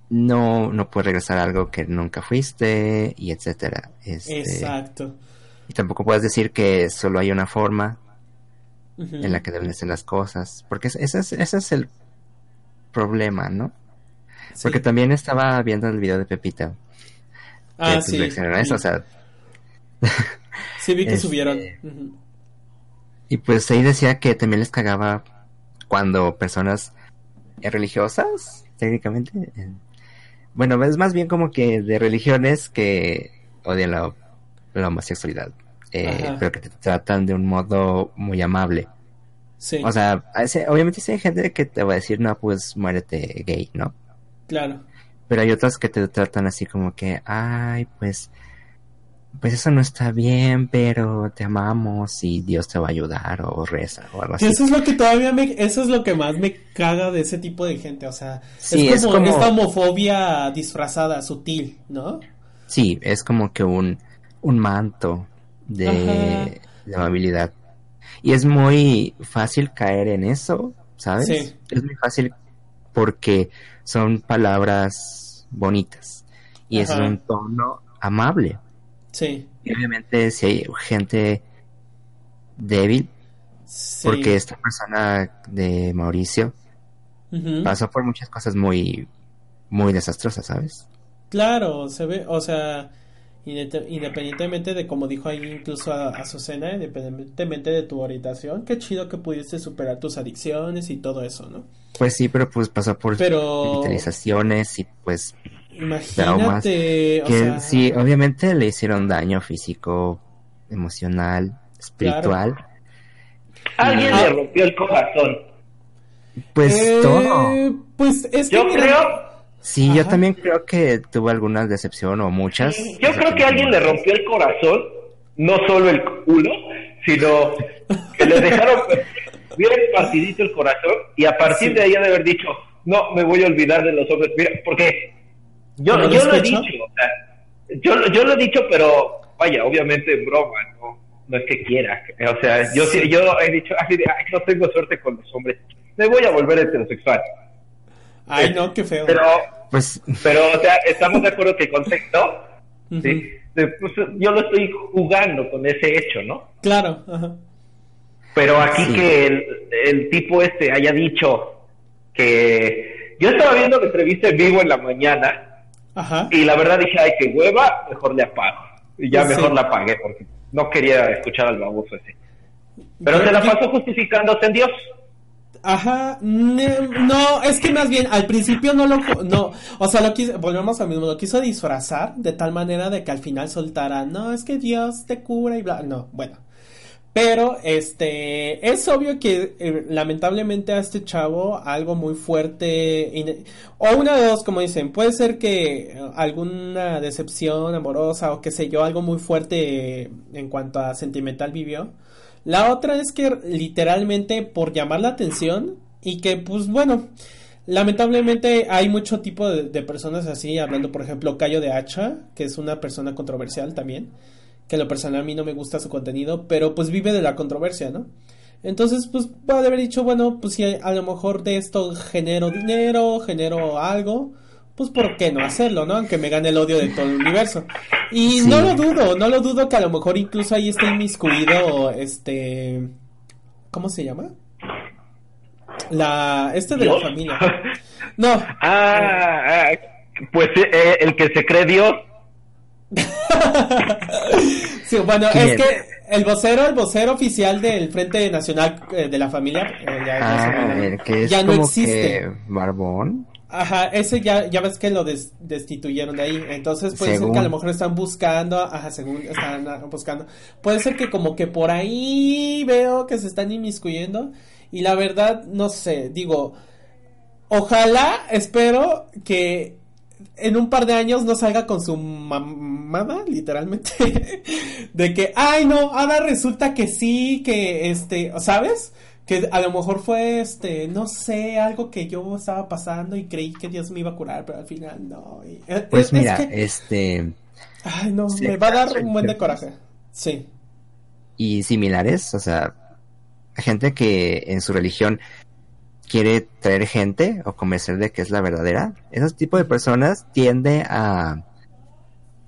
No, no puedes regresar a algo que nunca fuiste y etcétera. Este, exacto. Y tampoco puedes decir que solo hay una forma en la que deben ser las cosas. Porque ese es, ese es el problema, ¿no? Porque también estaba viendo el video de Pepita. Ah, que sí. eso, o sea... sí, vi que este, subieron. Y pues ahí decía que también les cagaba cuando personas religiosas, técnicamente. Bueno, es más bien como que de religiones que odian la, homosexualidad. Eh, pero que te tratan de un modo muy amable. O sea, obviamente hay gente que te va a decir, no, pues muérete gay, ¿no? Claro. Pero hay otras que te tratan así como que, ay, pues, pues eso no está bien, pero te amamos y Dios te va a ayudar o reza o algo así. Eso es lo que todavía me, eso es lo que más me caga de ese tipo de gente, o sea, es, como esta homofobia disfrazada, sutil, ¿no? Sí, es como que un, un manto de, de amabilidad y es muy fácil caer en eso, ¿sabes? Sí. Es muy fácil porque son palabras bonitas y es un tono amable. Sí. Y obviamente si hay gente débil, porque esta persona de Mauricio pasó por muchas cosas muy, muy desastrosas, ¿sabes? Claro, se ve, o sea, Independientemente de como dijo ahí incluso a, Azucena, independientemente de tu orientación, qué chido que pudiste superar tus adicciones y todo eso, ¿no? Pues sí, pero pues pasó por pero... y pues Imagínate, que sí, obviamente le hicieron daño físico, emocional, espiritual. Alguien le rompió el corazón. Pues eh, todo. Pues es que Yo creo Sí, yo también creo que tuvo alguna decepción o muchas. Yo creo que alguien le rompió el corazón, no solo el culo, sino que le dejaron bien partidito el corazón y a partir de ahí de haber dicho, no, me voy a olvidar de los hombres. Mira, porque yo, yo lo he dicho, o sea, yo, yo lo he dicho, pero vaya, obviamente en broma, no, no es que quiera. O sea, yo sí. yo he dicho, ay, no tengo suerte con los hombres. Me voy a volver heterosexual. Ay, no, qué feo. Pero, pues... pero o sea, estamos de acuerdo que el concepto, ¿sí? Pues, yo lo estoy jugando con ese hecho, ¿no? Claro. Pero aquí que el, el, tipo este haya dicho que yo estaba viendo la entrevista en vivo en la mañana Ajá. y la verdad dije, ay, qué hueva, mejor le apago. Y ya mejor la apagué porque no quería escuchar al baboso ese. Pero se la pasó justificándose en Dios. Ajá, no, es que más bien al principio no lo, no, o sea, lo quiso, volvemos al mismo, lo quiso disfrazar de tal manera de que al final soltara, no, es que Dios te cura y bla, no, bueno. Pero, este, es obvio que eh, lamentablemente a este chavo algo muy fuerte, o una de dos, como dicen, puede ser que alguna decepción amorosa o qué sé yo, algo muy fuerte en cuanto a sentimental vivió la otra es que literalmente por llamar la atención y que pues bueno, lamentablemente hay mucho tipo de, personas así, hablando por ejemplo Cayo de Hacha, que es una persona controversial también, que lo personal a mí no me gusta su contenido, pero pues vive de la controversia, ¿no? Entonces, pues puede haber dicho, bueno, pues si a lo mejor de esto genero dinero, genero algo, pues ¿por qué no hacerlo, no? Aunque me gane el odio de todo el universo. Y no lo dudo, no lo dudo que a lo mejor incluso ahí esté inmiscuido, este... ¿Cómo se llama? La... Este de la familia. No. Ah, ah pues eh, el que se cree Dios. sí, bueno, es que el vocero, el vocero oficial del Frente Nacional eh, de la Familia, eh, ya, ah, que es como existe. Barbón. Ajá, ese ya, ya ves que lo destituyeron de ahí. Entonces puede ser que a lo mejor están buscando, ajá, según están buscando. Puede ser que como que por ahí veo que se están inmiscuyendo. Y la verdad, no sé, digo, ojalá, espero que en un par de años no salga con su mamada, literalmente, de que, ay no, ahora resulta que sí, que este, ¿sabes? Que a lo mejor fue este no sé algo que yo estaba pasando y creí que Dios me iba a curar pero al final no eh, pues mira este ay no me va a dar un buen de coraje sí. Y similares o sea gente que en su religión quiere traer gente o convencer de que es la verdadera esos tipos de personas tiende a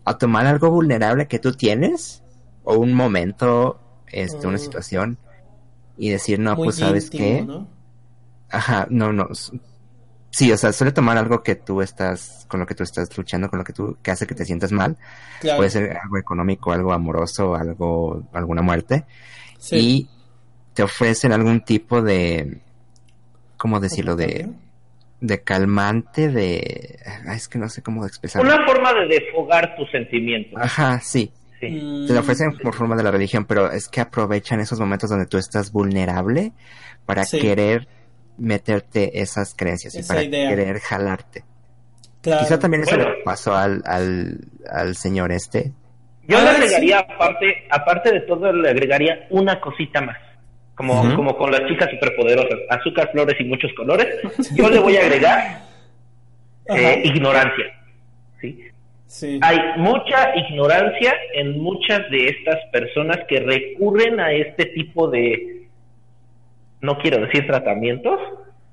a tomar algo vulnerable que tú tienes o un momento este una mm. situación y decir, no, pues sabes qué. Ajá, no, no. Sí, o sea, suele tomar algo que tú estás, con lo que tú estás luchando, con lo que tú, que hace que te sientas mal. Puede ser algo económico, algo amoroso, algo, alguna muerte. Y te ofrecen algún tipo de, ¿cómo decirlo? De, de calmante, de, es que no sé cómo expresar. Una forma de desfogar tus sentimientos. Ajá, sí. Te lo ofrecen por forma de la religión, pero es que aprovechan esos momentos donde tú estás vulnerable para querer meterte esas creencias y para querer jalarte. Quizá también eso le pasó al, al, señor este. Yo le agregaría, aparte, aparte de todo, le agregaría una cosita más. Como, como con las chicas superpoderosas, azúcar, flores y muchos colores. Yo le voy a agregar eh, ignorancia. ¿sí? Hay mucha ignorancia en muchas de estas personas que recurren a este tipo de, no quiero decir tratamientos,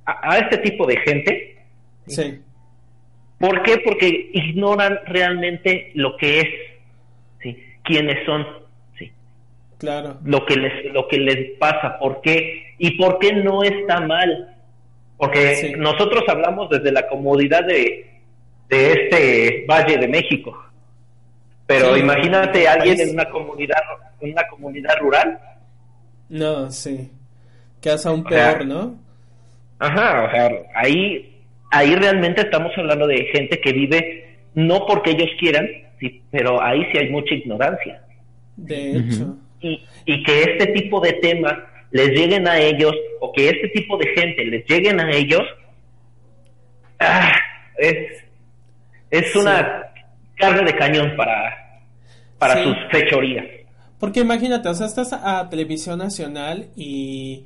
a, este tipo de gente. Sí. ¿Por qué? Porque ignoran realmente lo que es, ¿sí? quiénes son, ¿sí? Claro. Lo que les, lo que les pasa, ¿por qué? Y por qué no está mal. Porque nosotros hablamos desde la comodidad de, de este Valle de México. Pero imagínate a alguien en una comunidad, en una comunidad rural. No, sí. Que hace un peor, ¿no? Ajá, o sea, ahí, ahí realmente estamos hablando de gente que vive no porque ellos quieran, sí, pero ahí sí hay mucha ignorancia. De hecho. Y, y que este tipo de temas les lleguen a ellos, o que este tipo de gente les lleguen a ellos, ah, es, es una carne de cañón para, para sus fechorías. Porque imagínate, o sea, estás a televisión nacional y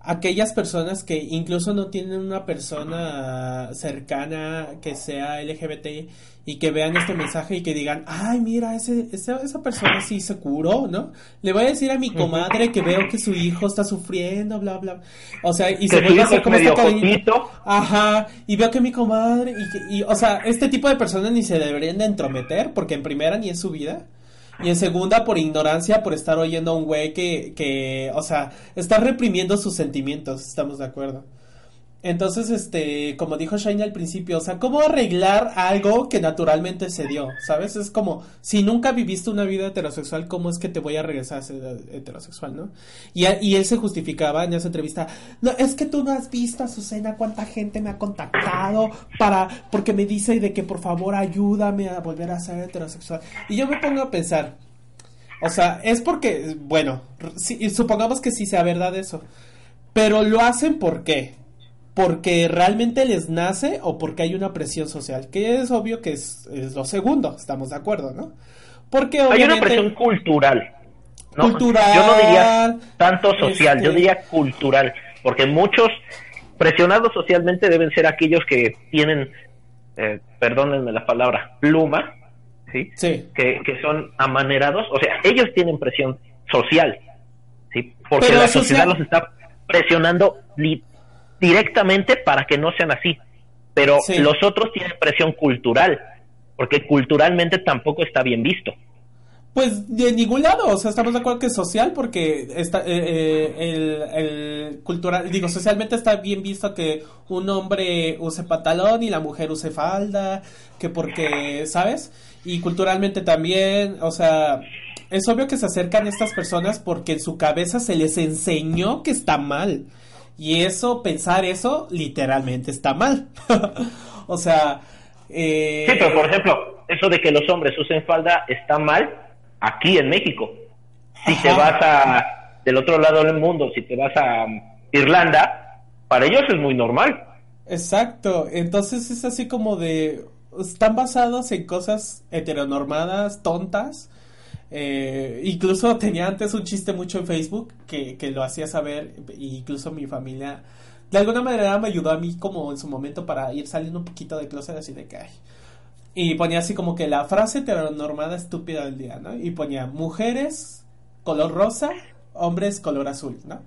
aquellas personas que incluso no tienen una persona cercana que sea LGBT y que vean este mensaje y que digan, ay, mira, ese, esa, esa persona sí se curó, ¿no? Le voy a decir a mi comadre que veo que su hijo está sufriendo, bla, bla. O sea, y se vuelve a hacer como esta Ajá, y veo que mi comadre, y, y, o sea, este tipo de personas ni se deberían de entrometer, porque en primera ni en su vida. Y en segunda, por ignorancia, por estar oyendo a un güey que, que, o sea, está reprimiendo sus sentimientos, estamos de acuerdo. Entonces, este, como dijo Shine al principio, o sea, ¿cómo arreglar algo que naturalmente se dio? ¿Sabes? Es como, si nunca viviste una vida heterosexual, ¿cómo es que te voy a regresar a ser heterosexual, no? Y, y él se justificaba en esa entrevista, no, es que tú no has visto, Azucena, cuánta gente me ha contactado para, porque me dice de que por favor ayúdame a volver a ser heterosexual. Y yo me pongo a pensar, o sea, es porque, bueno, si, supongamos que sí sea verdad eso, pero lo hacen ¿por qué? Porque realmente les nace o porque hay una presión social, que es obvio que es, lo segundo, estamos de acuerdo, ¿no? Porque hay una presión cultural. Cultural. Yo no diría tanto social, yo este diría cultural, porque muchos presionados socialmente deben ser aquellos que tienen, eh, perdónenme la palabra, pluma, ¿sí? Que, que son amanerados, o sea, ellos tienen presión social, ¿sí? Porque la sociedad los está presionando directamente para que no sean así. Pero los otros tienen presión cultural, porque culturalmente tampoco está bien visto. Pues de ningún lado, o sea, estamos de acuerdo que es social porque está, eh, eh, el, cultural, digo, socialmente está bien visto que un hombre use pantalón y la mujer use falda, que porque, ¿sabes? Y culturalmente también, o sea, es obvio que se acercan estas personas porque en su cabeza se les enseñó que está mal. Y eso, pensar eso, literalmente está mal. o sea... Eh... Sí, pero por ejemplo, eso de que los hombres usen falda está mal aquí en México. Si te vas a del otro lado del mundo, si te vas a Irlanda, para ellos es muy normal. Exacto, entonces es así como de están basados en cosas heteronormadas, tontas, eh, incluso tenía antes un chiste mucho en Facebook que, que lo hacía saber, e incluso mi familia de alguna manera me ayudó a mí como en su momento para ir saliendo un poquito de closet así de que y ponía así como que la frase heteronormada estúpida del día, ¿no? Y ponía mujeres color rosa, hombres color azul, ¿no?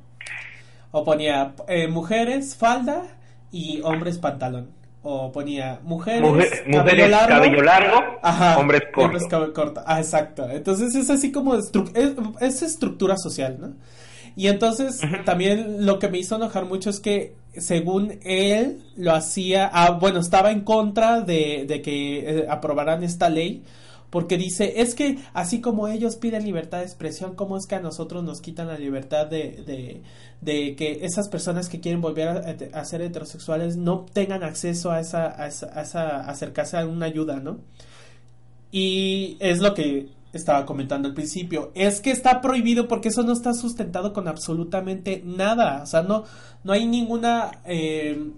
O ponía eh, mujeres falda y hombres pantalón o ponía mujeres, cabello, largo, hombres cortos. Ah, exacto. Entonces es así como es, estructura social, ¿no? Y entonces también lo que me hizo enojar mucho es que según él lo hacía, ah, bueno, estaba en contra de, de que eh, aprobaran esta ley porque dice, es que así como ellos piden libertad de expresión, ¿cómo es que a nosotros nos quitan la libertad de, de, que esas personas que quieren volver a, ser heterosexuales no tengan acceso a esa, a esa, acercarse a una ayuda, ¿no? Y es lo que estaba comentando al principio, es que está prohibido porque eso no está sustentado con absolutamente nada, o sea, no, no hay ninguna, eh,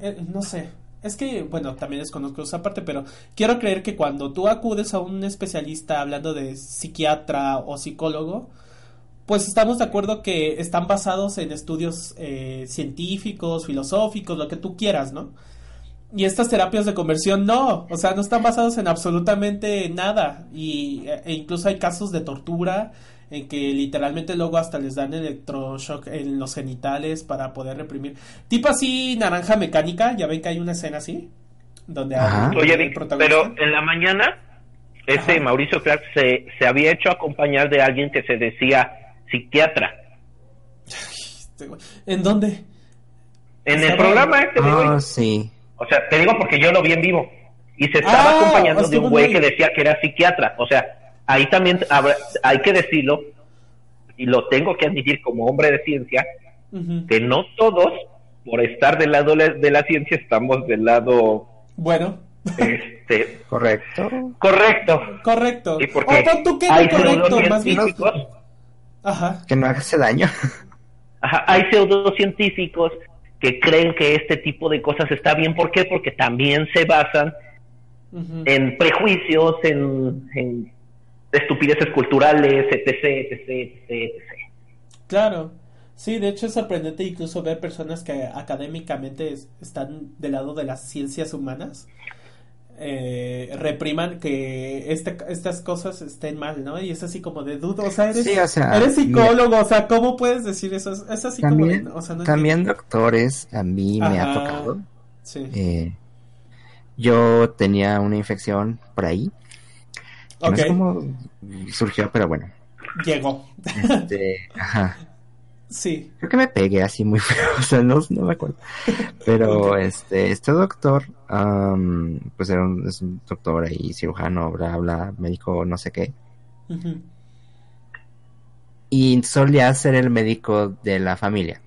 eh, no sé, es que, bueno, también desconozco esa parte, pero quiero creer que cuando tú acudes a un especialista hablando de psiquiatra o psicólogo, pues estamos de acuerdo que están basados en estudios eh, científicos, filosóficos, lo que tú quieras, ¿no? Y estas terapias de conversión no, o sea, no están basados en absolutamente nada. Y, e incluso hay casos de tortura, en que literalmente luego hasta les dan electroshock en los genitales para poder reprimir. Tipo así naranja mecánica, ya ven que hay una escena así, donde hay Oye, pero en la mañana ese Mauricio Clark se, se había hecho acompañar de alguien que se decía psiquiatra. ¿En dónde? En el programa este de ah, sí. O sea, te digo porque yo lo vi en vivo. Y se estaba ah, acompañando de un güey que decía que era psiquiatra. O sea, ahí también hay que decirlo, y lo tengo que admitir como hombre de ciencia, que no todos, por estar del lado de la ciencia, estamos del lado... Bueno. Este, correcto. Correcto. Correcto. Y porque hay pseudocientíficos... Ajá. Que no hace daño. Ajá, hay pseudocientíficos que creen que este tipo de cosas está bien. ¿Por qué? Porque también se basan en prejuicios, en estupideces culturales, etc, etc, etc, Claro. Sí, de hecho es sorprendente incluso ver personas que académicamente están del lado de las ciencias humanas eh, repriman que este, estas cosas estén mal, ¿no? Y es así como de duda, o sea, eres, eres psicólogo, o sea, ¿cómo puedes decir eso? Es, así también, como, o sea, también doctores, a mí me ha tocado. Sí. Eh, yo tenía una infección por ahí. No sé cómo surgió, pero bueno. Llegó. Este, ajá. Sí. Creo que me pegué así muy feo, o sea, no, no me acuerdo. Pero este, este doctor, pues era un, es un doctor ahí, cirujano, bla, bla, médico, no sé qué. Y solía ser el médico de la familia.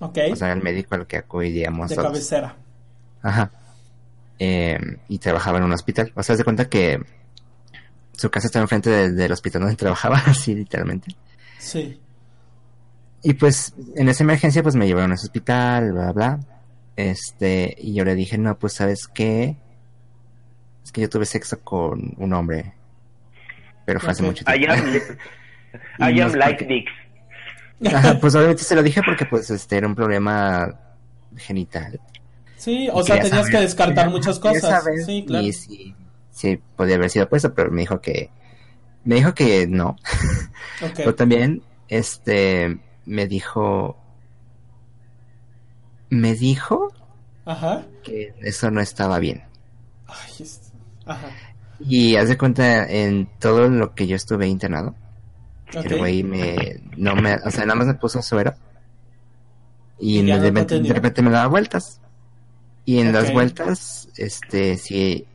Ok. O sea, el médico al que acudíamos. De cabecera. Ajá. Em, y trabajaba en un hospital. O sea, se cuenta que su casa estaba enfrente del hospital donde trabajaba, así literalmente. Sí. Y pues en esa emergencia pues me llevaron a ese hospital, bla, bla. Este, y yo le dije, no, pues sabes qué, es que yo tuve sexo con un hombre, pero fue hace mucho tiempo. I am, like dicks. pues obviamente se lo dije porque pues este era un problema genital. Sí, o sea, tenías que descartar muchas cosas. sí, claro. Y sí, sí, podía haber sido puesto, pero me dijo que, me dijo que no. Pero también, este, me dijo, me dijo Ajá. que eso no estaba bien. Ay, Ajá. Y haz de cuenta en todo lo que yo estuve internado. El güey me, no me, o sea, nada más me puso suero. Y, de, repente, me daba vueltas. Y en las vueltas, este, si,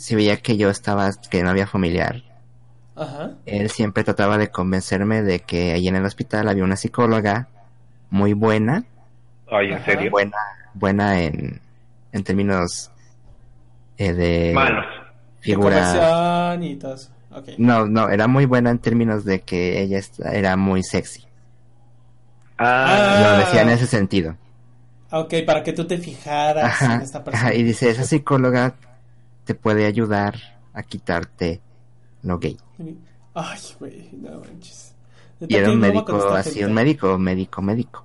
si veía que yo estaba, que no había familiar, él siempre trataba de convencerme de que ahí en el hospital había una psicóloga muy buena. Ay, ¿en serio? Buena, buena en, en términos eh, de... Malos. Figura... No, no, era muy buena en términos de que ella era muy sexy. Ah. Lo decía en ese sentido. Ok, para que tú te fijaras en esta persona. y dice, esa psicóloga te puede ayudar a quitarte lo gay. Ay, güey, no manches. Y era un médico, así, un médico, médico, médico.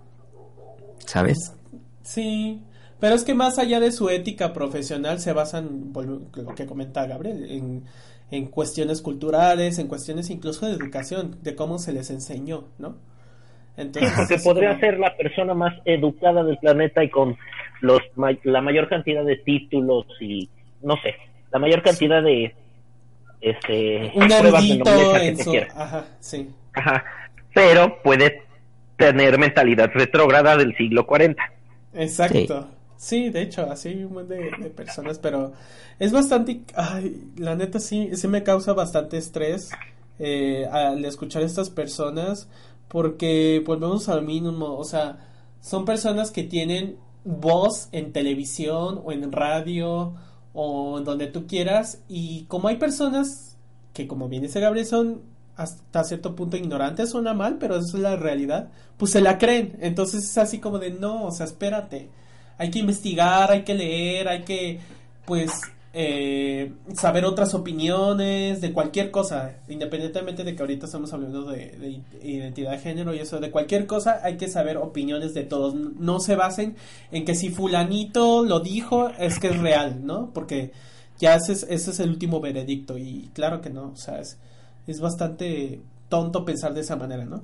¿Sabes? Sí, pero es que más allá de su ética profesional se basan, lo que comenta Gabriel, en, en cuestiones culturales, en cuestiones incluso de educación, de cómo se les enseñó, ¿no? Entonces, sí, porque podría ser la persona más educada del planeta y con los la mayor cantidad de títulos y, no sé, la mayor cantidad de este un erudito en su... ajá, sí. Ajá, pero puede tener mentalidad retrógrada del siglo 40. Exacto. Sí. de hecho, así un montón de, personas, pero es bastante, ay, la neta sí, sí me causa bastante estrés eh, al escuchar a estas personas, porque volvemos al mínimo, o sea, son personas que tienen voz en televisión o en radio o donde tú quieras. Y como hay personas que, como bien dice Gabriel, son hasta cierto punto ignorantes, suena mal, pero eso es la realidad, pues se la creen. Entonces es así como de, no, o sea, espérate. Hay que investigar, hay que leer, hay que, pues, eh, saber otras opiniones de cualquier cosa, independientemente de que ahorita estamos hablando de, identidad de género y eso, de cualquier cosa hay que saber opiniones de todos. No se basen en que si fulanito lo dijo es que es real, ¿no? Porque ya ese es, ese es el último veredicto y claro que no, o sea, es, es bastante tonto pensar de esa manera, ¿no?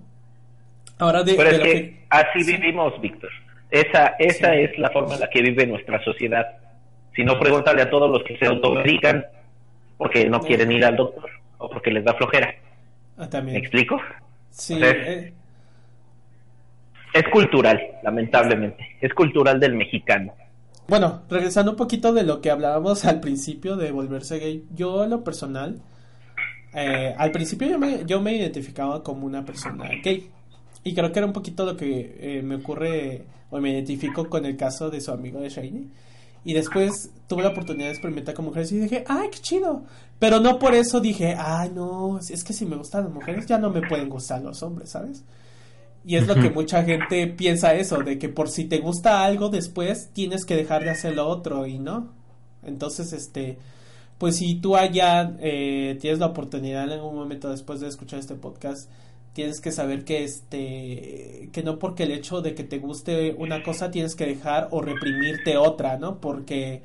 Ahora de, Pero es que, así vivimos, Víctor. Esa, esa es la forma en la que vive nuestra sociedad si no, pregúntale a todos los que se automedican porque no quieren ir al doctor o porque les da flojera. Ah, también. ¿Me explico? Sí. Eh. Es cultural, lamentablemente. Es cultural del mexicano. Bueno, regresando un poquito de lo que hablábamos al principio de volverse gay, yo en lo personal, eh, al principio yo me, yo me identificaba como una persona gay. Y creo que era un poquito lo que eh, me ocurre o me identifico con el caso de su amigo de Shiny y después tuve la oportunidad de experimentar con mujeres y dije, ay, qué chido. Pero no por eso dije, ay, no, es que si me gustan las mujeres ya no me pueden gustar los hombres, ¿sabes? Y es lo que mucha gente piensa eso, de que por si te gusta algo después tienes que dejar de hacer lo otro y no. Entonces, este, pues si tú allá eh, tienes la oportunidad en algún momento después de escuchar este podcast tienes que saber que este que no porque el hecho de que te guste una cosa tienes que dejar o reprimirte otra, ¿no? Porque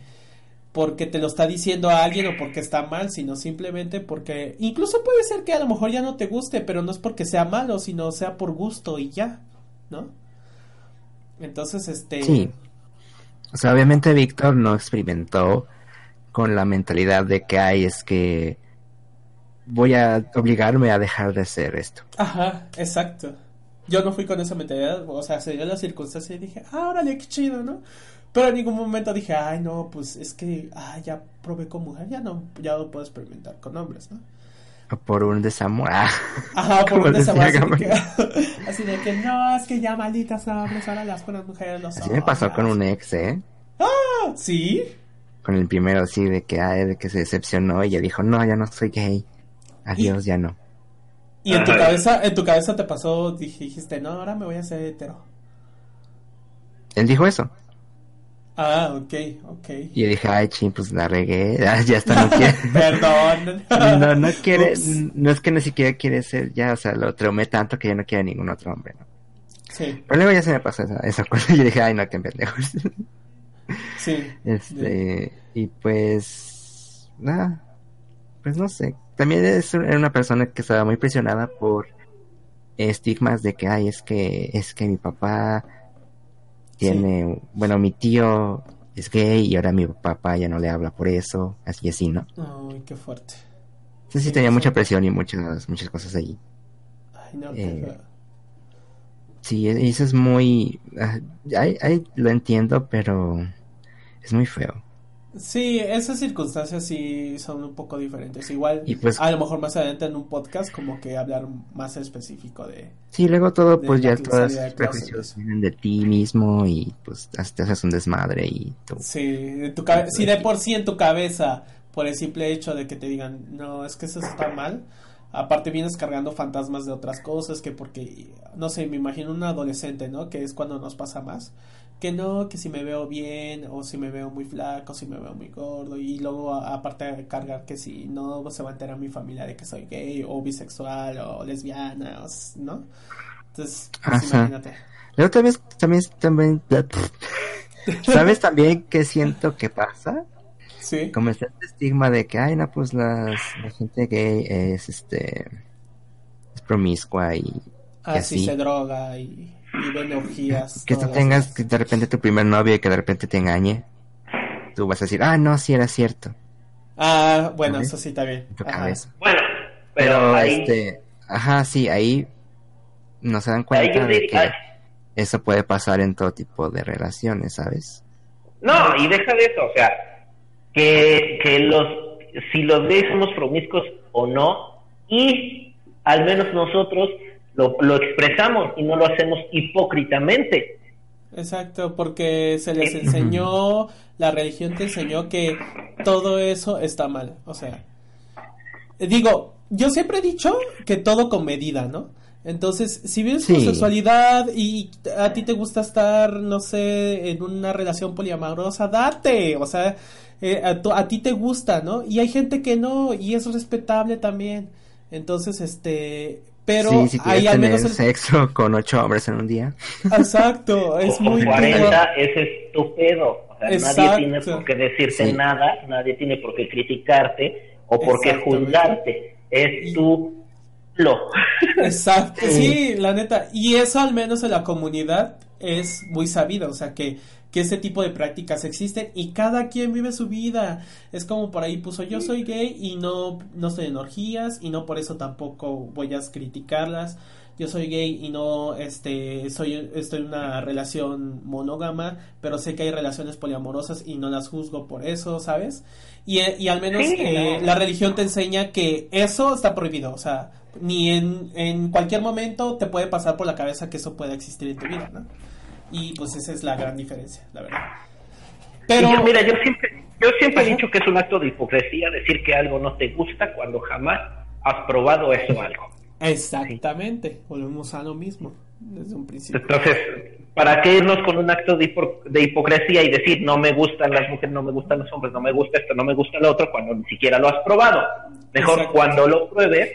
porque te lo está diciendo a alguien o porque está mal, sino simplemente porque incluso puede ser que a lo mejor ya no te guste, pero no es porque sea malo, sino sea por gusto y ya, ¿no? Entonces, este Sí. O sea, obviamente Víctor no experimentó con la mentalidad de que hay es que voy a obligarme a dejar de hacer esto. Ajá, exacto. Yo no fui con esa mentalidad, o sea, se dio la circunstancia y dije, ah, órale, qué chido, ¿no? Pero en ningún momento dije, ay, no, pues es que, ah, ya probé con mujer, ya no, ya no puedo experimentar con hombres, ¿no? Por un desamor. Ah. Ajá, por un desamor, así de, que, así de que, no, es que ya malditas hombres, ahora las buenas mujeres los Así me pasó con un ex, ¿eh? Ah, ¿Sí? Con el primero así de que, ay, de que se decepcionó y ya dijo, no, ya no soy gay. Adiós, ya no. Y en tu Ajá. cabeza, en tu cabeza te pasó, dij- dijiste, no, ahora me voy a hacer hetero. Él dijo eso. Ah, ok, ok. Y yo dije, ay, ching, pues la regué. Ya está, no quiere. Perdón. no, no quiere, Ups. no es que ni siquiera quiere ser, ya, o sea, lo traumé tanto que ya no quiere ningún otro hombre, ¿no? Sí, Pero luego ya se me pasó esa, esa cosa y yo dije, ay, no, qué pendejos. sí. Este, y pues, nada, pues no sé. También es una persona que estaba muy presionada por estigmas de que, ay, es que, es que mi papá tiene, bueno, mi tío es gay y ahora mi papá ya no le habla por eso, así así, ¿no? Ay, qué fuerte. Sí Sí, tenía mucha presión y muchas, muchas cosas allí. Ay, no, Eh. Sí, eso es muy, ah, ay, ay, lo entiendo, pero es muy feo. Sí, esas circunstancias sí son un poco diferentes. Igual, Y pues- a lo mejor más adelante en un podcast, como que hablar más específico de. Sí, luego todo, pues ya prejuicios clóset. vienen de ti mismo y pues te haces un desmadre y tú. Sí, de tu cabe- si de por sí en tu cabeza, por el simple hecho de que te digan, no, es que eso está mal. Aparte vienes cargando fantasmas de otras cosas, que porque, no sé, me imagino un adolescente, ¿no? Que es cuando nos pasa más. Que no, que si me veo bien, o si me veo muy flaco, si me veo muy gordo, y luego a- aparte de cargar que si no se va a enterar mi familia de que soy gay, o bisexual, o lesbiana, o ¿no? Entonces, pues, imagínate. Luego también, también, también, ¿sabes también qué siento que pasa? Sí. Como está este estigma de que, ay, no, pues las, la gente gay es, este, es promiscua y Ah, que sí, sí. se droga y, y ven orgías. que tú tengas que de repente tu primer novio y que de repente te engañe. Tú vas a decir, ah, no, sí era cierto. Ah, bueno, ¿Ok? eso sí está bien. en tu Ajá. cabeza. Bueno, pero, Pero, ahí, este, ajá, sí, ahí no se dan cuenta de diría- que eso puede pasar en todo tipo de relaciones, ¿sabes? No, y deja de eso, o sea, que, que los, si los gays somos promiscuos o no, y al menos nosotros lo, lo expresamos y no lo hacemos hipócritamente. Exacto, porque se les Eh, enseñó, la religión te enseñó que todo eso está mal. O sea, digo, yo siempre he dicho que todo con medida, ¿no? Entonces, si vives tu Sí. sexualidad y a ti te gusta estar, no sé, en una relación poliamorosa, date, o sea, eh, a, tu- a ti te gusta, ¿no? Y hay gente que no, y es respetable también. Entonces, este, pero sí, si hay al tener menos el... sexo con ocho hombres en un día. Exacto, es o muy con 40, ese es tu pedo. O sea, Exacto. nadie tiene por qué decirte Sí. nada, nadie tiene por qué criticarte o por qué juzgarte. Es Y- tu lo. Exacto, sí, la neta. Y eso al menos en la comunidad es muy sabido, o sea que, que este tipo de prácticas existen y cada quien vive su vida. Es como por ahí puso yo soy gay y no, no estoy en orgías y no por eso tampoco voy a criticarlas. Yo soy gay y no este soy estoy en una relación monógama, pero sé que hay relaciones poliamorosas y no las juzgo por eso, ¿sabes? Y, eh, y al menos Sí, eh, no. la religión te enseña que eso está prohibido, o sea, ni en, en cualquier momento te puede pasar por la cabeza que eso pueda existir en tu vida, ¿no? Y pues esa es la gran diferencia, la verdad. Pero, yo, mira, yo siempre, yo siempre he dicho que es un acto de hipocresía decir que algo no te gusta cuando jamás has probado eso algo. exactamente, volvemos a lo mismo desde un principio. Entonces, ¿para qué irnos con un acto de, hipo- de hipocresía y decir no me gustan las mujeres, no me gustan los hombres, no me gusta esto, no me gusta lo otro, cuando ni siquiera lo has probado? Mejor cuando lo pruebes,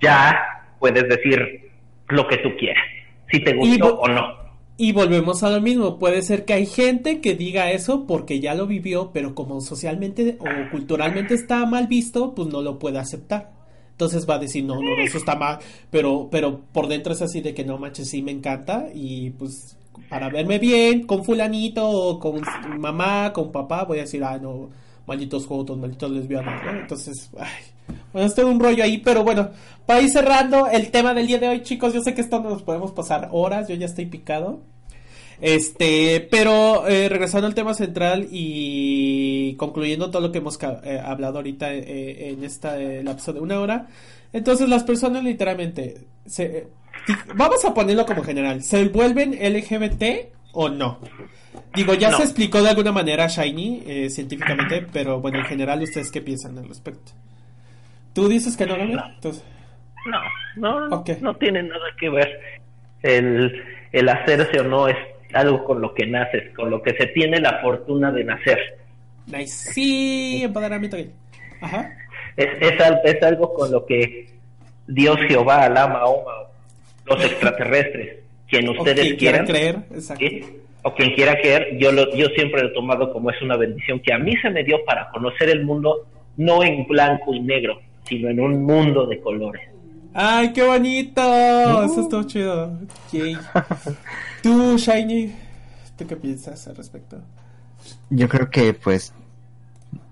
ya puedes decir lo que tú quieras, si te gustó o no. Y volvemos a lo mismo, puede ser que hay gente que diga eso porque ya lo vivió, pero como socialmente o culturalmente está mal visto, pues no lo puede aceptar. Entonces va a decir, no, no, eso está mal, pero, pero por dentro es así de que no manches, sí me encanta y pues para verme bien con fulanito o con mamá, con papá, voy a decir, ah, no, malditos jotos, malditos lesbianos, ¿no? Entonces, ay, bueno, es un rollo ahí, pero bueno, para ir cerrando el tema del día de hoy, chicos, yo sé que esto nos podemos pasar horas, yo ya estoy picado. Este, pero eh, regresando al tema central y concluyendo todo lo que hemos eh, hablado ahorita eh, en esta lapso de una hora, entonces las personas literalmente, se, vamos a ponerlo como general, ¿se vuelven LGBT o no? Digo, ya se explicó de alguna manera Shiny científicamente, pero bueno, en general, ¿ustedes qué piensan al respecto? ¿Tú dices que no, no? Entonces... No, no, no tiene nada que ver el, el hacerse o no es algo con lo que naces, con lo que se tiene la fortuna de nacer. Nice. Sí, empoderamiento. Ajá. Es, es, algo con lo que Dios, Jehová, Alama, Oma, los extraterrestres, quien ustedes quieran creer, o quien quiera creer, yo, lo, yo siempre lo he tomado como es una bendición que a mí se me dio para conocer el mundo no en blanco y negro, sino en un mundo de colores. ¡Ay, qué bonito! Eso estuvo chido. Tú, Shiny, ¿tú qué piensas al respecto? Yo creo que, pues,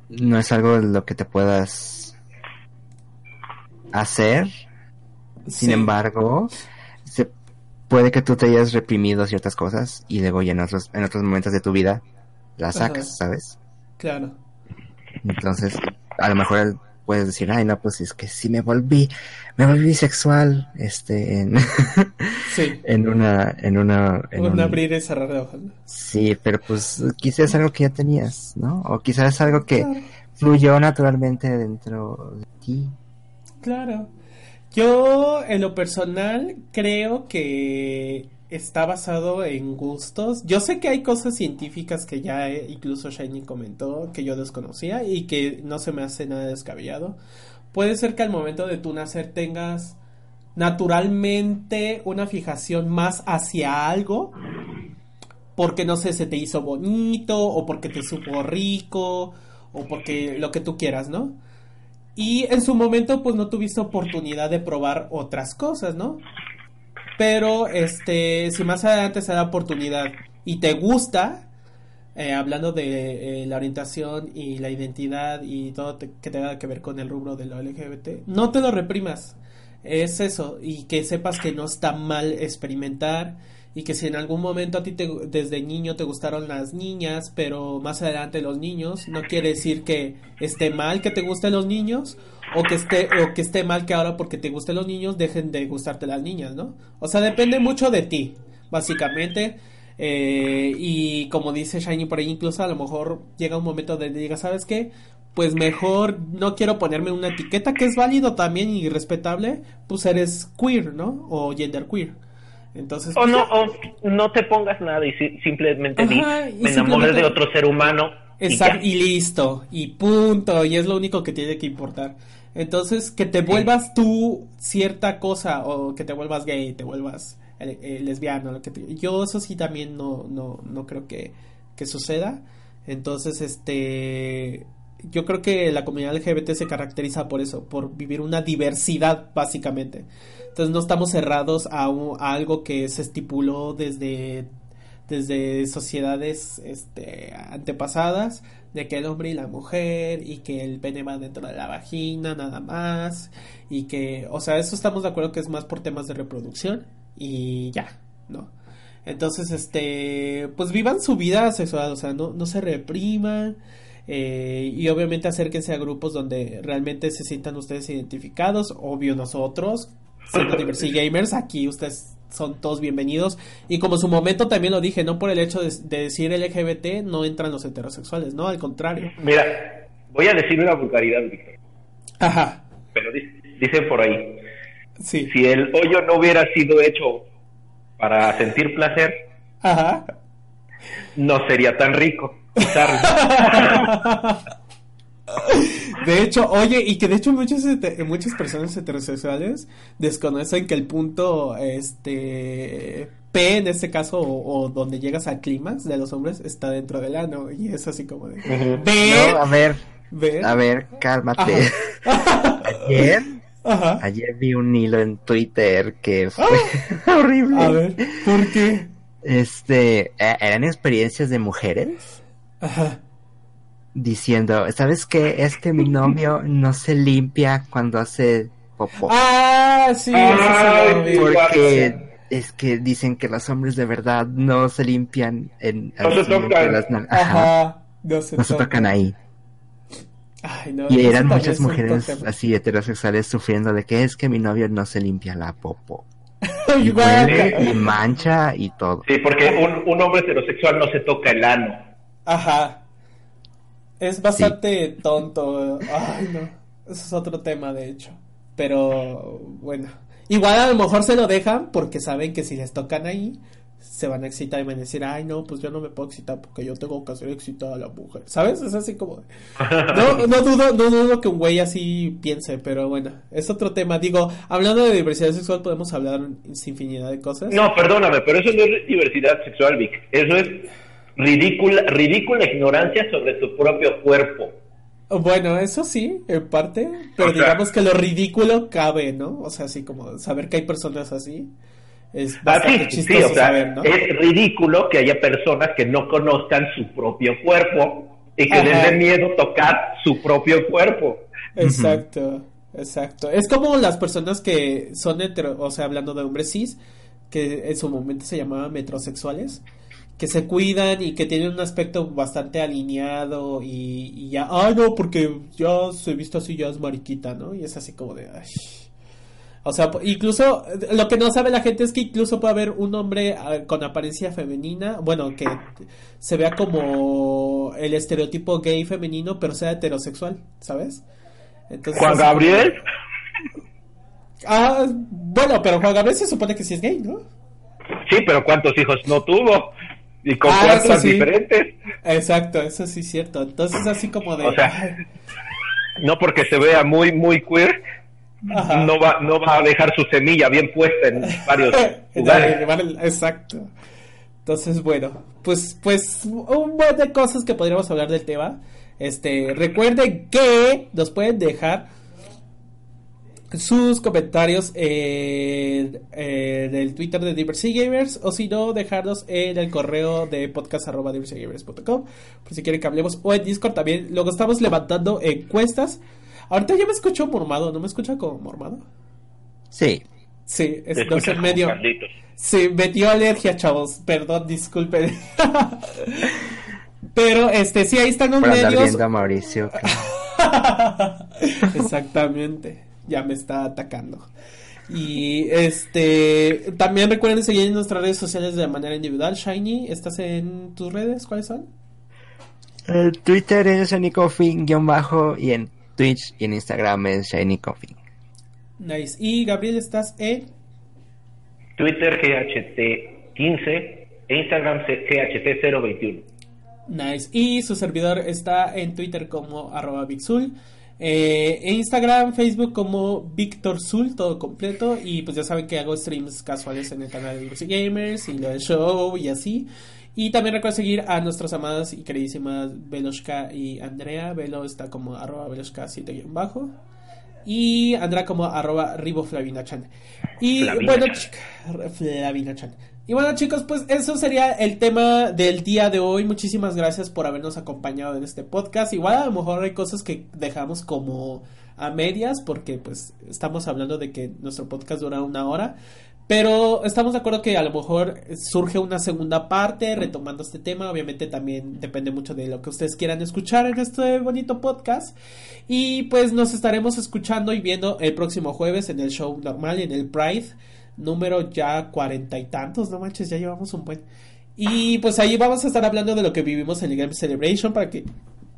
no es algo lo que te puedas hacer. Sin embargo, se puede que tú te hayas reprimido ciertas cosas y luego ya en otros, en otros momentos de tu vida las sacas, ¿sabes? Claro. Entonces, a lo mejor el puedes decir, ay, no, pues es que sí me volví, me volví bisexual, este, en, sí. en una, en una, en un, abrir y cerrar de. Sí, pero pues quizás es algo que ya tenías, ¿no? O quizás es algo que fluyó naturalmente dentro de ti. Claro. Yo, en lo personal, creo que está basado en gustos. Yo sé que hay cosas científicas que ya incluso Shiny comentó que yo desconocía y que no se me hace nada descabellado. Puede ser que al momento de tu nacer tengas naturalmente una fijación más hacia algo porque no sé, se te hizo bonito o porque te supo rico o porque lo que tú quieras, ¿no? Y en su momento pues no tuviste oportunidad de probar otras cosas, ¿no? Pero este, si más adelante se da oportunidad y te gusta, eh, hablando de eh, la orientación y la identidad y todo que tenga que ver con el rubro de lo LGBT, no te lo reprimas. Es eso, y que sepas que no está mal experimentar y que si en algún momento a ti te, desde niño te gustaron las niñas, pero más adelante los niños, no quiere decir que esté mal que te gusten los niños o que esté o que esté mal que ahora porque te gusten los niños dejen de gustarte las niñas, ¿no? O sea, depende mucho de ti, básicamente. Eh, y como dice Shiny por ahí, incluso a lo mejor llega un momento donde diga, ¿sabes qué? Pues mejor no quiero ponerme una etiqueta que es válido también y respetable, pues eres queer, ¿no? O gender queer. Entonces, o no, o no te pongas nada y simplemente me enamoré de otro ser humano. Exacto, y listo, y punto, y es lo único que tiene que importar. Entonces, que te vuelvas tú cierta cosa, o que te vuelvas gay, te vuelvas eh, eh, lesbiano, lo que yo eso sí también no, no, no creo que, que suceda. Entonces, este, yo creo que la comunidad LGBT se caracteriza por eso, por vivir una diversidad, básicamente. Entonces, no estamos cerrados a, algo que se estipuló desde desde sociedades este, antepasadas de que el hombre y la mujer y que el pene va dentro de la vagina nada más y que, o sea, eso estamos de acuerdo que es más por temas de reproducción y ya, ¿no? Entonces, este, pues vivan su vida sexual, o sea, no, no se repriman eh, y obviamente acérquense a grupos donde realmente se sientan ustedes identificados, obvio nosotros, siendo Diversity Gamers, aquí ustedes son todos bienvenidos. Y como su momento también lo dije, no por el hecho de, decir LGBT no entran los heterosexuales, no, al contrario. Mira, voy a decir una vulgaridad, Víctor. Ajá. Pero dicen por ahí, sí. si el hoyo no hubiera sido hecho para sentir placer, Ajá. no sería tan rico. De hecho, oye, y que de hecho muchas, muchas personas heterosexuales desconocen que el punto, este, P en este caso, o, donde llegas al clímax de los hombres, está dentro del ano, y es así como de... a ver, a ver, cálmate. Ayer Ayer vi un hilo en Twitter que fue ¡Ah! horrible. A ver, ¿por qué? Este, e, eran experiencias de mujeres. Ajá. Diciendo, ¿sabes qué? Es que mi novio no se limpia cuando hace popó. Ah, sí, Porque es que dicen que los hombres de verdad no se limpian en... No se tocan. Ajá. No se, tocan ahí y eran muchas mujeres así heterosexuales sufriendo de que es que mi novio no se limpia la popo. y huele y mancha y todo. Sí, porque un, hombre heterosexual no se toca el ano. Ajá. Es bastante tonto. Ay, no. Eso es otro tema, de hecho. Pero bueno. Igual a lo mejor se lo dejan porque saben que si les tocan ahí, se van a excitar y van a decir, ay, no, pues yo no me puedo excitar porque yo tengo que hacer excitada a la mujer. ¿Sabes? Es así como. No, no dudo, no dudo que un güey así piense, pero bueno, es otro tema. Digo, hablando de diversidad sexual, podemos hablar sin infinidad de cosas. No, perdóname, pero eso no es diversidad sexual, Vic. Eso es ridícula, ridícula ignorancia sobre tu propio cuerpo. Bueno, eso sí, en parte, pero digamos que lo ridículo cabe, ¿no? O sea, así como saber que hay personas así. Es ah, chistoso Es ridículo que haya personas que no conozcan su propio cuerpo y que les dé miedo tocar su propio cuerpo. Exacto, exacto. Es como las personas que son hetero, o sea, hablando de hombres cis, que en su momento se llamaban metrosexuales, que se cuidan y que tienen un aspecto bastante alineado y, y ya, ah, no, porque ya se visto así, ya es mariquita, ¿no? Y es así como de, ay o sea, incluso lo que no sabe la gente es que incluso puede haber un hombre ah, con apariencia femenina, bueno, que se vea como el estereotipo gay femenino, pero sea heterosexual, ¿sabes? Entonces, Juan Gabriel. Ah, bueno, pero Juan Gabriel se supone que sí es gay, ¿no? Sí, pero ¿cuántos hijos no tuvo? Y con ah, diferentes. Exacto, eso sí es cierto. Entonces así como de... O sea, no porque se vea muy, muy queer, no va, no va a dejar su semilla bien puesta en varios lugares. Exacto. Entonces, bueno, pues, pues, un montón de cosas que podríamos hablar del tema. Este, recuerden que nos pueden dejar sus comentarios en, el Twitter de Diversity Gamers o si no, dejarnos en el correo de podcast.diversitygamers.com por si quieren que hablemos o en Discord también. Luego estamos levantando encuestas Ahorita ya me escucho mormado, ¿no me escucha como mormado? Sí. Sí, es no medio. Sí, me dio alergia, chavos. Perdón, disculpen. Pero este, sí, ahí están los medios. a Mauricio. Exactamente. Ya me está atacando. Y este también recuerden seguir en nuestras redes sociales de manera individual. Shiny, ¿estás en tus redes? ¿Cuáles son? El Twitter es Shiny-bajo y en Twitch y en Instagram es Shiny Coffee. Nice. Y Gabriel, ¿estás en? Twitter GHT15 e Instagram GHT021. Nice. Y su servidor está en Twitter como arroba Bigzul. Eh, en Instagram, Facebook como Víctor Zul, todo completo. Y pues ya saben que hago streams casuales en el canal de Lucy Gamers y lo del show y así. Y también recuerda seguir a nuestras amadas y queridísimas Veloshka y Andrea. Velo está como arroba Veloshka 7 bajo. Y Andrea como arroba riboflavinachan. Y bueno, Flavinachan. Y bueno chicos, pues eso sería el tema del día de hoy. Muchísimas gracias por habernos acompañado en este podcast. Igual a lo mejor hay cosas que dejamos como a medias porque pues estamos hablando de que nuestro podcast dura una hora. Pero estamos de acuerdo que a lo mejor surge una segunda parte retomando este tema. Obviamente también depende mucho de lo que ustedes quieran escuchar en este bonito podcast. Y pues nos estaremos escuchando y viendo el próximo jueves en el show normal, en el Pride, número ya cuarenta y tantos, no manches, ya llevamos un buen. Y pues ahí vamos a estar hablando de lo que vivimos en el Game Celebration para que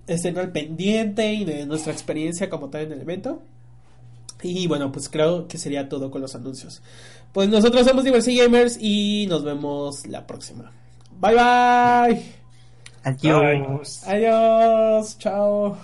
estén al pendiente y de nuestra experiencia como tal en el evento. Y bueno, pues creo que sería todo con los anuncios. Pues nosotros somos Diversity Gamers y nos vemos la próxima. Bye bye. Adiós. Adiós. Chao.